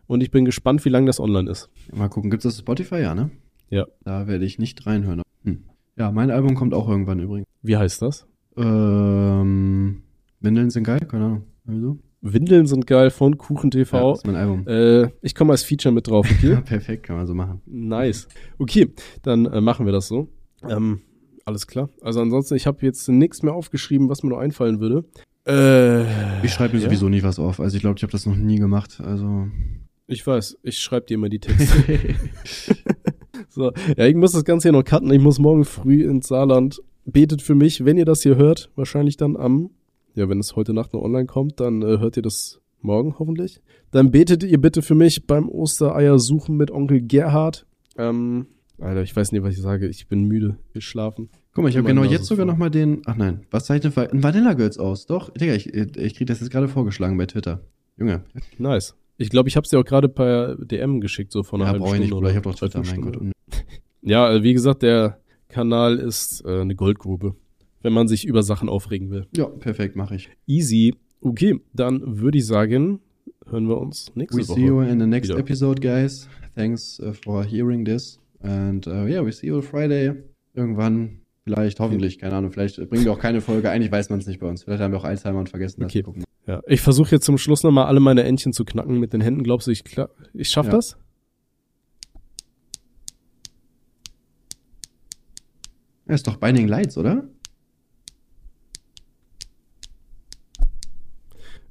Speaker 3: und ich bin gespannt, wie lange das online ist.
Speaker 2: mal gucken, gibt's das auf Spotify, ja, ne?
Speaker 3: Ja.
Speaker 2: Da werde ich nicht reinhören. Hm. Ja, mein Album kommt auch irgendwann übrigens.
Speaker 3: Wie heißt das?
Speaker 2: Ähm, Windeln sind geil, keine Ahnung. Also,
Speaker 3: Windeln sind geil von Kuchen
Speaker 2: ja,
Speaker 3: TV.
Speaker 2: ist mein Album.
Speaker 3: Äh, ich komme als Feature mit drauf, okay?
Speaker 2: Ja, (laughs) perfekt, kann man so machen.
Speaker 3: Nice. Okay, dann äh, machen wir das so. Ähm, alles klar. Also ansonsten, ich habe jetzt nichts mehr aufgeschrieben, was mir noch einfallen würde. Äh,
Speaker 2: Ich schreibe mir
Speaker 3: ja?
Speaker 2: sowieso nie was auf. Also ich glaube, ich habe das noch nie gemacht. Also.
Speaker 3: Ich weiß, ich schreibe dir immer die Texte. (laughs) so, ja, ich muss das Ganze hier noch cutten. Ich muss morgen früh ins Saarland. Betet für mich, wenn ihr das hier hört, wahrscheinlich dann am, ja, wenn es heute Nacht noch online kommt, dann äh, hört ihr das morgen hoffentlich. Dann betet ihr bitte für mich beim Ostereier suchen mit Onkel Gerhard. Ähm, Alter, ich weiß nicht, was ich sage. Ich bin müde. Wir schlafen.
Speaker 2: Guck mal, ich habe genau
Speaker 3: Nase
Speaker 2: jetzt sogar
Speaker 3: voll.
Speaker 2: noch mal den. Ach nein, was zeichnet ein Vanilla Girls aus? Doch, Digga, ich, ich krieg das jetzt gerade vorgeschlagen bei Twitter. Junge,
Speaker 3: Nice. Ich glaube, ich habe es dir auch gerade per DM geschickt, so vor einer
Speaker 2: ja,
Speaker 3: halben
Speaker 2: brauche ich
Speaker 3: Stunde.
Speaker 2: nicht,
Speaker 3: oder
Speaker 2: Ich habe doch Twitter, mein
Speaker 3: Stunde.
Speaker 2: Gott. (laughs)
Speaker 3: Ja, äh, wie gesagt, der Kanal ist äh, eine Goldgrube, wenn man sich über Sachen aufregen will.
Speaker 2: Ja, perfekt, mache ich.
Speaker 3: Easy. Okay, dann würde ich sagen, hören wir uns nächste
Speaker 2: We
Speaker 3: Woche.
Speaker 2: see you in the next
Speaker 3: wieder.
Speaker 2: episode, guys. Thanks uh, for hearing this. And uh, yeah, we see you Friday. Irgendwann, vielleicht, hoffentlich, keine Ahnung. Vielleicht bringen wir auch keine Folge. Eigentlich weiß man es nicht bei uns. Vielleicht haben wir auch Alzheimer und vergessen das
Speaker 3: Okay.
Speaker 2: zu gucken.
Speaker 3: Ja, ich versuche jetzt zum Schluss nochmal alle meine Entchen zu knacken mit den Händen. Glaubst du, ich, ich schaff
Speaker 2: Ja.
Speaker 3: das?
Speaker 2: Ja, ist doch Binding Lights, oder?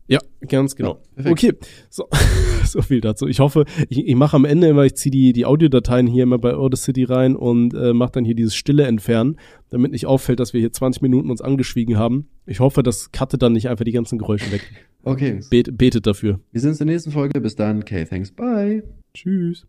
Speaker 3: Ja, ganz genau.
Speaker 2: Ja,
Speaker 3: okay, so, (laughs) (laughs) so viel dazu. Ich hoffe, ich, ich mache am Ende immer, ich ziehe die, die Audiodateien hier immer bei Audacity rein und äh, mache dann hier dieses Stille entfernen, damit nicht auffällt, dass wir hier 20 Minuten uns angeschwiegen haben. Ich hoffe, das cuttet dann nicht einfach die ganzen Geräusche weg.
Speaker 2: Okay.
Speaker 3: Bet, betet dafür.
Speaker 2: Wir sehen uns in der nächsten Folge. Bis dann. Okay, thanks. Bye.
Speaker 3: Tschüss.